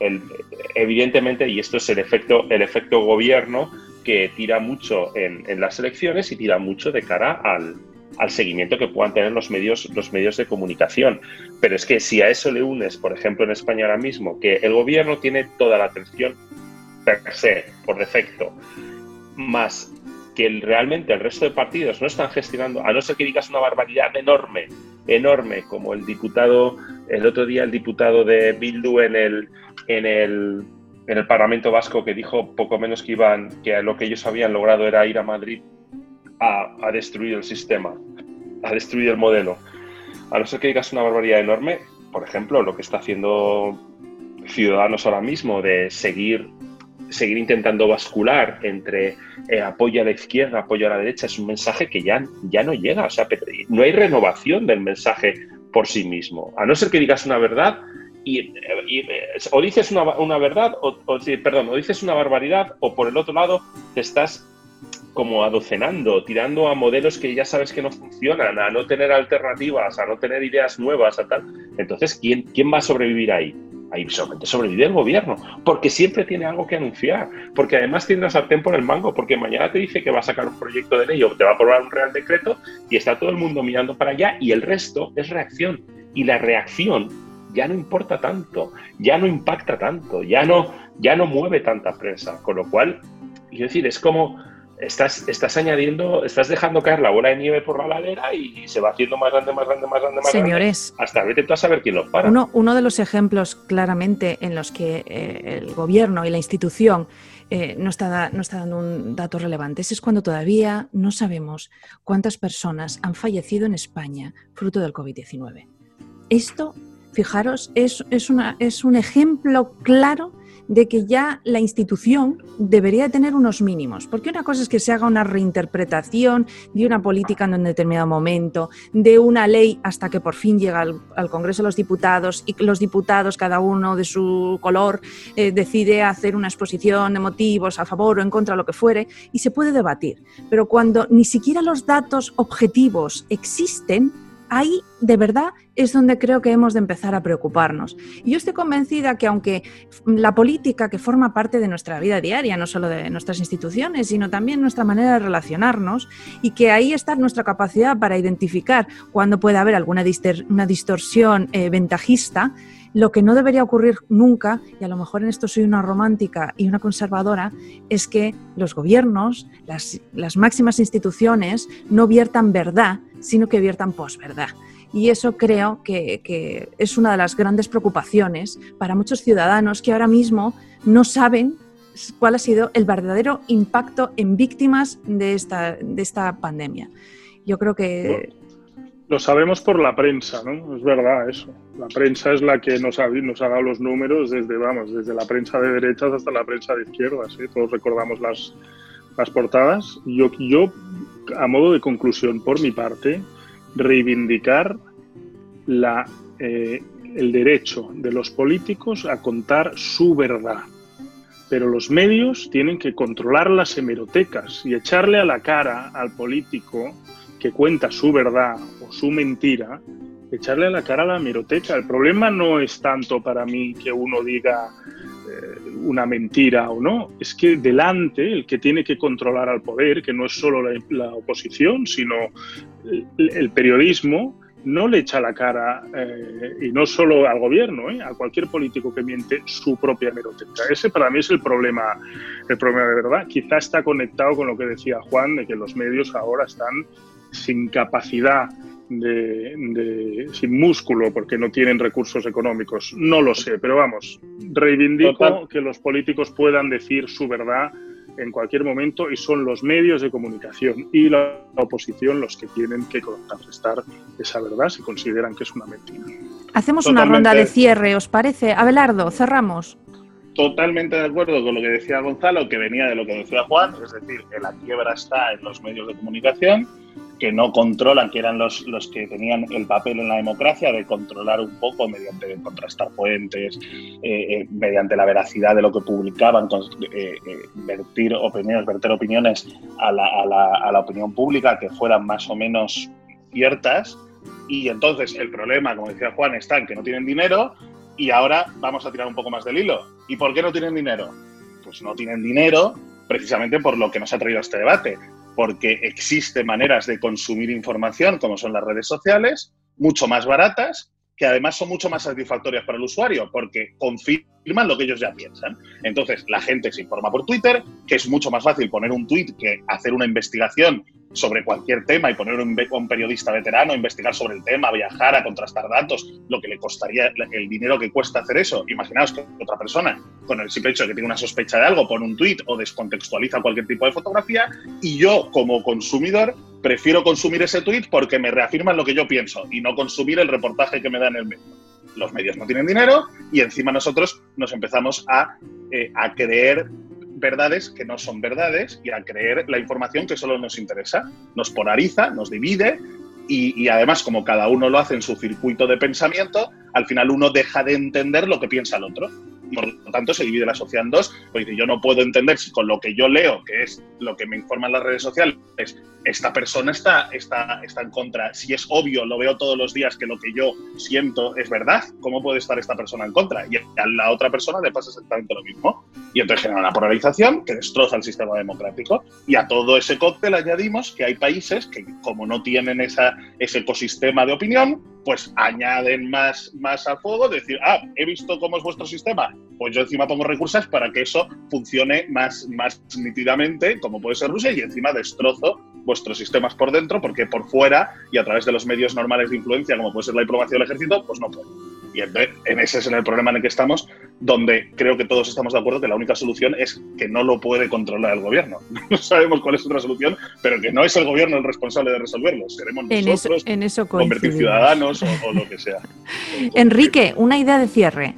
evidentemente, y esto es el efecto, el efecto gobierno que tira mucho en, las elecciones y tira mucho de cara al, seguimiento que puedan tener los medios, los medios de comunicación. Pero es que si a eso le unes, por ejemplo, en España ahora mismo, que el gobierno tiene toda la atención per se, por defecto, más que realmente el resto de partidos no están gestionando, a no ser que digas una barbaridad enorme enorme, como el diputado, el otro día el diputado de Bildu en el, en el, en el Parlamento Vasco que dijo poco menos que iban, que lo que ellos habían logrado era ir a Madrid a, a destruir el sistema, a destruir el modelo. A no ser que digas una barbaridad enorme, por ejemplo, lo que está haciendo Ciudadanos ahora mismo de seguir seguir intentando bascular entre eh, apoyo a la izquierda, apoyo a la derecha, es un mensaje que ya, ya no llega. O sea, no hay renovación del mensaje por sí mismo. A no ser que digas una verdad y, o dices una, una verdad, o, perdón, o dices una barbaridad, o por el otro lado te estás como adocenando, tirando a modelos que ya sabes que no funcionan, a no tener alternativas, a no tener ideas nuevas, a tal. Entonces, ¿quién, quién va a sobrevivir ahí? Ahí solamente sobrevive el gobierno, porque siempre tiene algo que anunciar, porque además tiene la sartén por el mango, porque mañana te dice que va a sacar un proyecto de ley o te va a aprobar un real decreto y está todo el mundo mirando para allá y el resto es reacción. Y la reacción ya no importa tanto, ya no impacta tanto, ya no, ya no mueve tanta prensa, con lo cual, es decir, es como estás, estás añadiendo, estás dejando caer la bola de nieve por la ladera y se va haciendo más grande, más grande, más grande, más Señores, grande. Hasta vete tú a saber quién lo para. Uno, uno de los ejemplos claramente en los que eh, el gobierno y la institución eh, no, está, no está dando un dato relevante es cuando todavía no sabemos cuántas personas han fallecido en España fruto del COVID-19. Esto, fijaros, es, es, una, es un ejemplo claro de que ya la institución debería tener unos mínimos, porque una cosa es que se haga una reinterpretación de una política en un determinado momento, de una ley hasta que por fin llega al, Congreso de los Diputados y los diputados, cada uno de su color, eh, decide hacer una exposición de motivos a favor o en contra, lo que fuere, y se puede debatir. Pero cuando ni siquiera los datos objetivos existen, ahí de verdad es donde creo que hemos de empezar a preocuparnos. Y yo estoy convencida que aunque la política que forma parte de nuestra vida diaria, no solo de nuestras instituciones, sino también nuestra manera de relacionarnos, y que ahí está nuestra capacidad para identificar cuando puede haber alguna una distorsión eh, ventajista, lo que no debería ocurrir nunca, y a lo mejor en esto soy una romántica y una conservadora, es que los gobiernos, las, las máximas instituciones, no viertan verdad, sino que viertan posverdad. Y eso creo que, que, es una de las grandes preocupaciones para muchos ciudadanos que ahora mismo no saben cuál ha sido el verdadero impacto en víctimas de esta, de esta pandemia. Yo creo que lo sabemos por la prensa, ¿no? Es verdad eso. La prensa es la que nos ha, nos ha dado los números desde, vamos, desde la prensa de derechas hasta la prensa de izquierdas. ¿eh? Todos recordamos las, las portadas. Yo, yo, a modo de conclusión, por mi parte, reivindicar la, eh, el derecho de los políticos a contar su verdad. Pero los medios tienen que controlar las hemerotecas y echarle a la cara al político que cuenta su verdad o su mentira, echarle a la cara a la hemeroteca. El problema no es tanto para mí que uno diga eh, una mentira o no, es que delante el que tiene que controlar al poder, que no es solo la, oposición, sino el, periodismo, no le echa la cara, eh, y no solo al gobierno, eh, a cualquier político que miente su propia hemeroteca. Ese para mí es el problema, el problema de verdad. Quizá está conectado con lo que decía Juan, de que los medios ahora están sin capacidad de, sin músculo porque no tienen recursos económicos. No lo sé, pero vamos, reivindico que los políticos puedan decir su verdad en cualquier momento y son los medios de comunicación y la oposición los que tienen que contrarrestar esa verdad si consideran que es una mentira. Hacemos una ronda de cierre, ¿os parece? Abelardo, cerramos. Totalmente de acuerdo con lo que decía Gonzalo, que venía de lo que decía Juan, es decir, que la quiebra está en los medios de comunicación que no controlan, que eran los, los que tenían el papel en la democracia de controlar un poco mediante contrastar fuentes, eh, eh, mediante la veracidad de lo que publicaban, eh, vertir opiniones, verter opiniones a la, a, la, a la opinión pública que fueran más o menos ciertas. Y entonces el problema, como decía Juan, está en que no tienen dinero y ahora vamos a tirar un poco más del hilo. ¿Y por qué no tienen dinero? Pues no tienen dinero precisamente por lo que nos ha traído este debate, porque existen maneras de consumir información, como son las redes sociales, mucho más baratas, que además son mucho más satisfactorias para el usuario, porque confirman lo que ellos ya piensan. Entonces, la gente se informa por Twitter, que es mucho más fácil poner un tweet que hacer una investigación sobre cualquier tema y poner un, periodista veterano a investigar sobre el tema, viajar, a contrastar datos, lo que le costaría el dinero que cuesta hacer eso. Imaginaos que otra persona, con el simple hecho de que tiene una sospecha de algo, pone un tweet o descontextualiza cualquier tipo de fotografía y yo, como consumidor, prefiero consumir ese tweet porque me reafirman lo que yo pienso y no consumir el reportaje que me da en el medio. Los medios no tienen dinero y encima nosotros nos empezamos a, eh, a creer verdades que no son verdades y a creer la información que solo nos interesa. Nos polariza, nos divide y, además como cada uno lo hace en su circuito de pensamiento, al final uno deja de entender lo que piensa el otro. Por lo tanto, se divide la sociedad en dos. Porque yo no puedo entender si con lo que yo leo, que es lo que me informan las redes sociales, esta persona está, está, está en contra. Si es obvio, lo veo todos los días que lo que yo siento es verdad, ¿cómo puede estar esta persona en contra? Y a la otra persona le pasa exactamente lo mismo. Y entonces genera una polarización que destroza el sistema democrático. Y a todo ese cóctel añadimos que hay países que, como no tienen esa, ese ecosistema de opinión, pues añaden más, más a fuego, decir, ah, he visto cómo es vuestro sistema, pues yo encima pongo recursos para que eso funcione más, más nítidamente, como puede ser Rusia, y encima destrozo vuestros sistemas por dentro, porque por fuera y a través de los medios normales de influencia, como puede ser la diplomacia o el ejército, pues no puede. Y en ese es el problema en el que estamos, donde creo que todos estamos de acuerdo que la única solución es que no lo puede controlar el gobierno. <laughs> No sabemos cuál es otra solución, pero que no es el gobierno el responsable de resolverlo. Seremos nosotros, en eso, convertir ciudadanos o, lo que sea. <laughs> Enrique, una idea de cierre.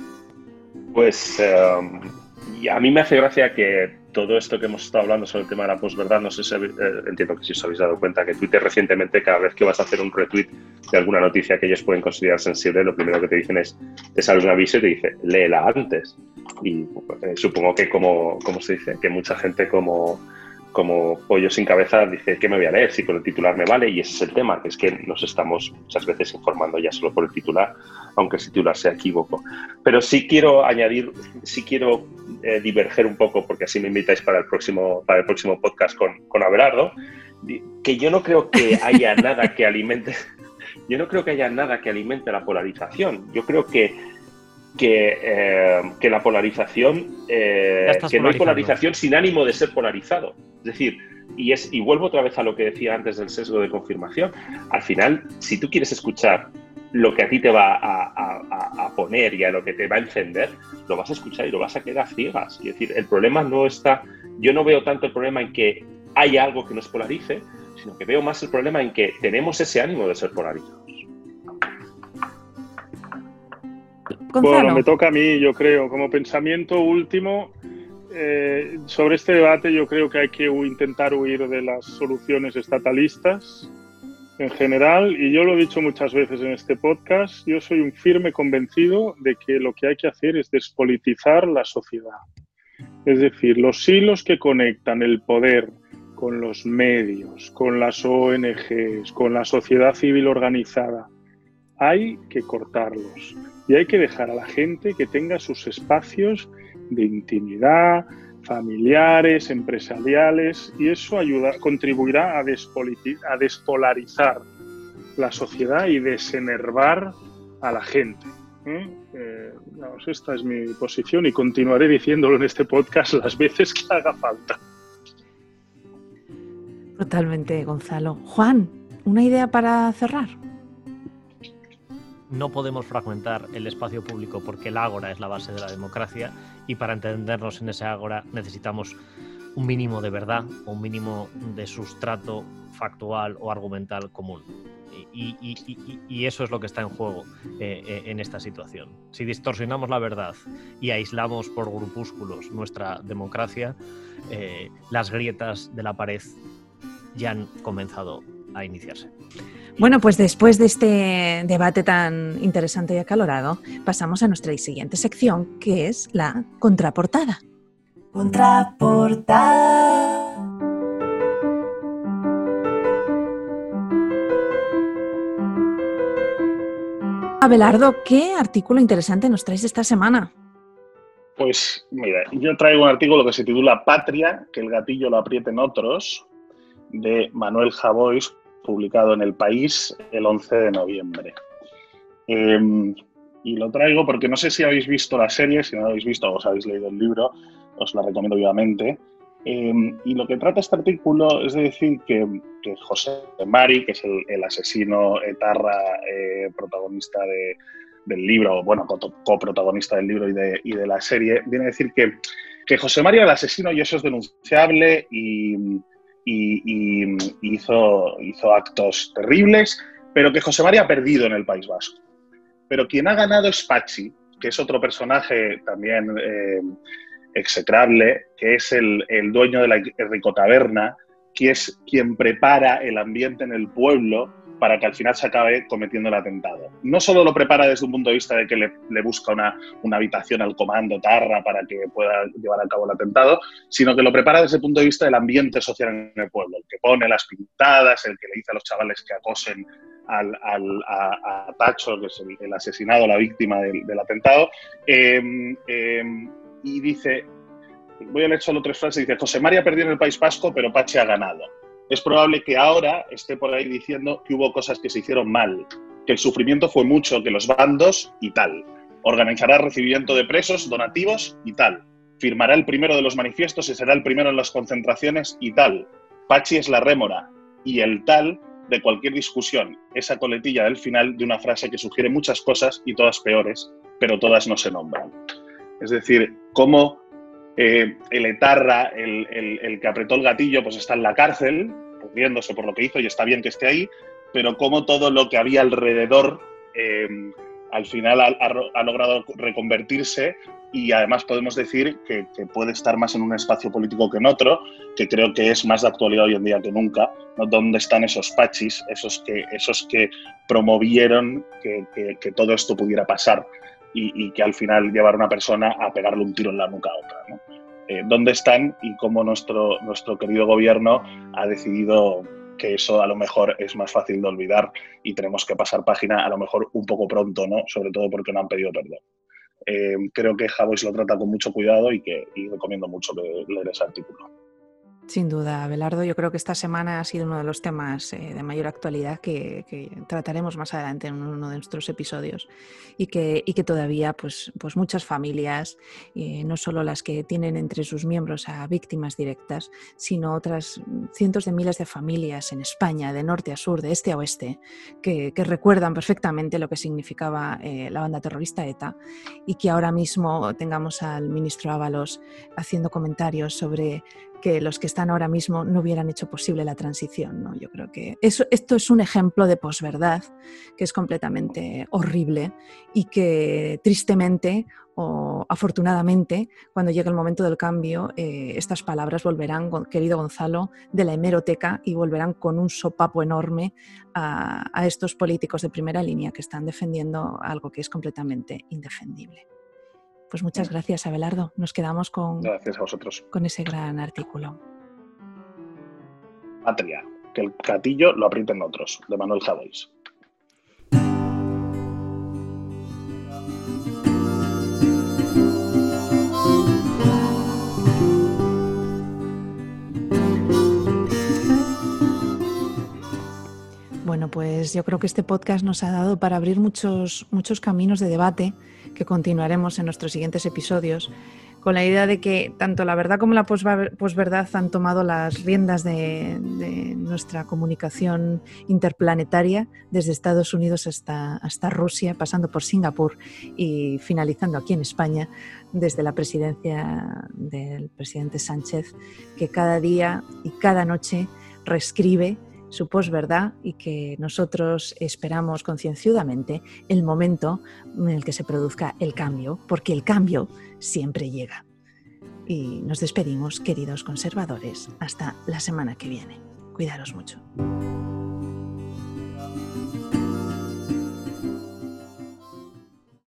Pues eh, a mí me hace gracia que todo esto que hemos estado hablando sobre el tema de la posverdad, no sé si eh, entiendo que si os habéis dado cuenta que Twitter recientemente, cada vez que vas a hacer un retweet de alguna noticia que ellos pueden considerar sensible, lo primero que te dicen es, te sale un aviso y te dice, léela antes. Y eh, supongo que como, como se dice, que mucha gente como como pollo sin cabeza dice, ¿qué me voy a leer? Si con el titular me vale, y ese es el tema, que es que nos estamos muchas veces informando ya solo por el titular, aunque el titular sea equívoco. Pero sí quiero añadir, sí quiero eh, diverger un poco, porque así me invitáis para el próximo, para el próximo podcast con, con Abelardo, que yo no creo que haya nada que alimente, <laughs> yo no creo que haya nada que alimente la polarización. Yo creo que que, eh, que, la polarización, eh, que no hay polarización sin ánimo de ser polarizado. Es decir, y, es, y vuelvo otra vez a lo que decía antes del sesgo de confirmación, al final, si tú quieres escuchar lo que a ti te va a, a, poner y a lo que te va a encender, lo vas a escuchar y lo vas a quedar ciegas. Es decir, el problema no está, yo no veo tanto el problema en que hay algo que nos polarice, sino que veo más el problema en que tenemos ese ánimo de ser polarizados. Bueno, me toca a mí, yo creo, como pensamiento último, eh, sobre este debate yo creo que hay que intentar huir de las soluciones estatalistas en general, y yo lo he dicho muchas veces en este podcast, yo soy un firme convencido de que lo que hay que hacer es despolitizar la sociedad. Es decir, los hilos que conectan el poder con los medios, con las ONGs, con la sociedad civil organizada, hay que cortarlos y hay que dejar a la gente que tenga sus espacios de intimidad, familiares, empresariales, y eso ayuda, contribuirá a, a despolarizar la sociedad y desenervar a la gente. ¿eh? Eh, esta es mi posición y continuaré diciéndolo en este podcast las veces que haga falta. Totalmente, Gonzalo. Juan, ¿una idea para cerrar? No podemos fragmentar el espacio público porque el ágora es la base de la democracia y para entendernos en ese ágora necesitamos un mínimo de verdad o un mínimo de sustrato factual o argumental común. Y, eso es lo que está en juego eh, eh, en esta situación. Si distorsionamos la verdad y aislamos por grupúsculos nuestra democracia, eh, las grietas de la pared ya han comenzado a iniciarse. Bueno, pues después de este debate tan interesante y acalorado, pasamos a nuestra siguiente sección, que es la contraportada. Contraportada. Abelardo, ¿qué artículo interesante nos traes esta semana? Pues mira, yo traigo un artículo que se titula Patria, que el gatillo lo aprieten otros, de Manuel Javois, publicado en El País el 11 de noviembre. Em, y lo traigo porque no sé si habéis visto la serie, si no la habéis visto o os habéis leído el libro, os la recomiendo vivamente. Em, y lo que trata este artículo es de decir que, José Mari, que es el, asesino etarra eh, protagonista del libro, bueno, coprotagonista del libro y de, y de, la serie, viene a decir que, que José Mari era el asesino y eso es denunciable y, y, hizo, actos terribles, pero que José María ha perdido en el País Vasco. Pero quien ha ganado es Pachi, que es otro personaje también eh, execrable, que es el, dueño de la Ricotaberna, que es quien prepara el ambiente en el pueblo para que al final se acabe cometiendo el atentado. No solo lo prepara desde un punto de vista de que le, busca una, una, habitación al comando Tarra para que pueda llevar a cabo el atentado, sino que lo prepara desde el punto de vista del ambiente social en el pueblo, el que pone las pintadas, el que le dice a los chavales que acosen al, al, a, Tacho, que es el, asesinado, la víctima del, atentado, em, em, y dice, voy a leer solo tres frases, dice, José María perdió en el País Vasco, pero Pache ha ganado. Es probable que ahora esté por ahí diciendo que hubo cosas que se hicieron mal, que el sufrimiento fue mucho, que los bandos y tal. Organizará recibimiento de presos, donativos y tal. Firmará el primero de los manifiestos y será el primero en las concentraciones y tal. Pachi es la rémora y el tal de cualquier discusión, esa coletilla del final de una frase que sugiere muchas cosas y todas peores, pero todas no se nombran. Es decir, cómo eh, el etarra, el, que apretó el gatillo, pues está en la cárcel, pudriéndose por lo que hizo y está bien que esté ahí, pero cómo todo lo que había alrededor eh, al final ha, logrado reconvertirse y además podemos decir que, puede estar más en un espacio político que en otro, que creo que es más de actualidad hoy en día que nunca. ¿Dónde están esos pachis, esos que, esos que promovieron que, todo esto pudiera pasar y, que al final llevar a una persona a pegarle un tiro en la nuca a otra? Eh, ¿Dónde están y cómo nuestro, nuestro querido gobierno ha decidido que eso a lo mejor es más fácil de olvidar y tenemos que pasar página a lo mejor un poco pronto, ¿no? Sobre todo porque no han pedido perdón. Eh, creo que Javois lo trata con mucho cuidado y que recomiendo mucho leer ese artículo. Sin duda, Belardo, yo creo que esta semana ha sido uno de los temas eh, de mayor actualidad que, trataremos más adelante en uno de nuestros episodios. Y que, que todavía pues, pues muchas familias, eh, no solo las que tienen entre sus miembros a víctimas directas, sino otras cientos de miles de familias en España, de norte a sur, de este a oeste, que, recuerdan perfectamente lo que significaba eh, la banda terrorista ETA y que ahora mismo tengamos al ministro Ábalos haciendo comentarios sobre que los que están ahora mismo no hubieran hecho posible la transición. ¿no? Yo creo que eso, esto es un ejemplo de posverdad que es completamente horrible y que tristemente o afortunadamente, cuando llegue el momento del cambio, eh, estas palabras volverán, querido Gonzalo, de la hemeroteca y volverán con un sopapo enorme a, a estos políticos de primera línea que están defendiendo algo que es completamente indefendible. Pues muchas gracias, Abelardo. Nos quedamos con, gracias a vosotros. con ese gran artículo. Patria, que el gatillo lo aprieten otros, de Manuel Javois. Bueno, pues yo creo que este podcast nos ha dado para abrir muchos, muchos caminos de debate que continuaremos en nuestros siguientes episodios, con la idea de que tanto la verdad como la posverdad han tomado las riendas de, nuestra comunicación interplanetaria, desde Estados Unidos hasta, hasta Rusia, pasando por Singapur y finalizando aquí en España, desde la presidencia del presidente Sánchez, que cada día y cada noche reescribe su posverdad y que nosotros esperamos concienciadamente el momento en el que se produzca el cambio, porque el cambio siempre llega. Y nos despedimos, queridos conservadores, hasta la semana que viene. Cuidaros mucho.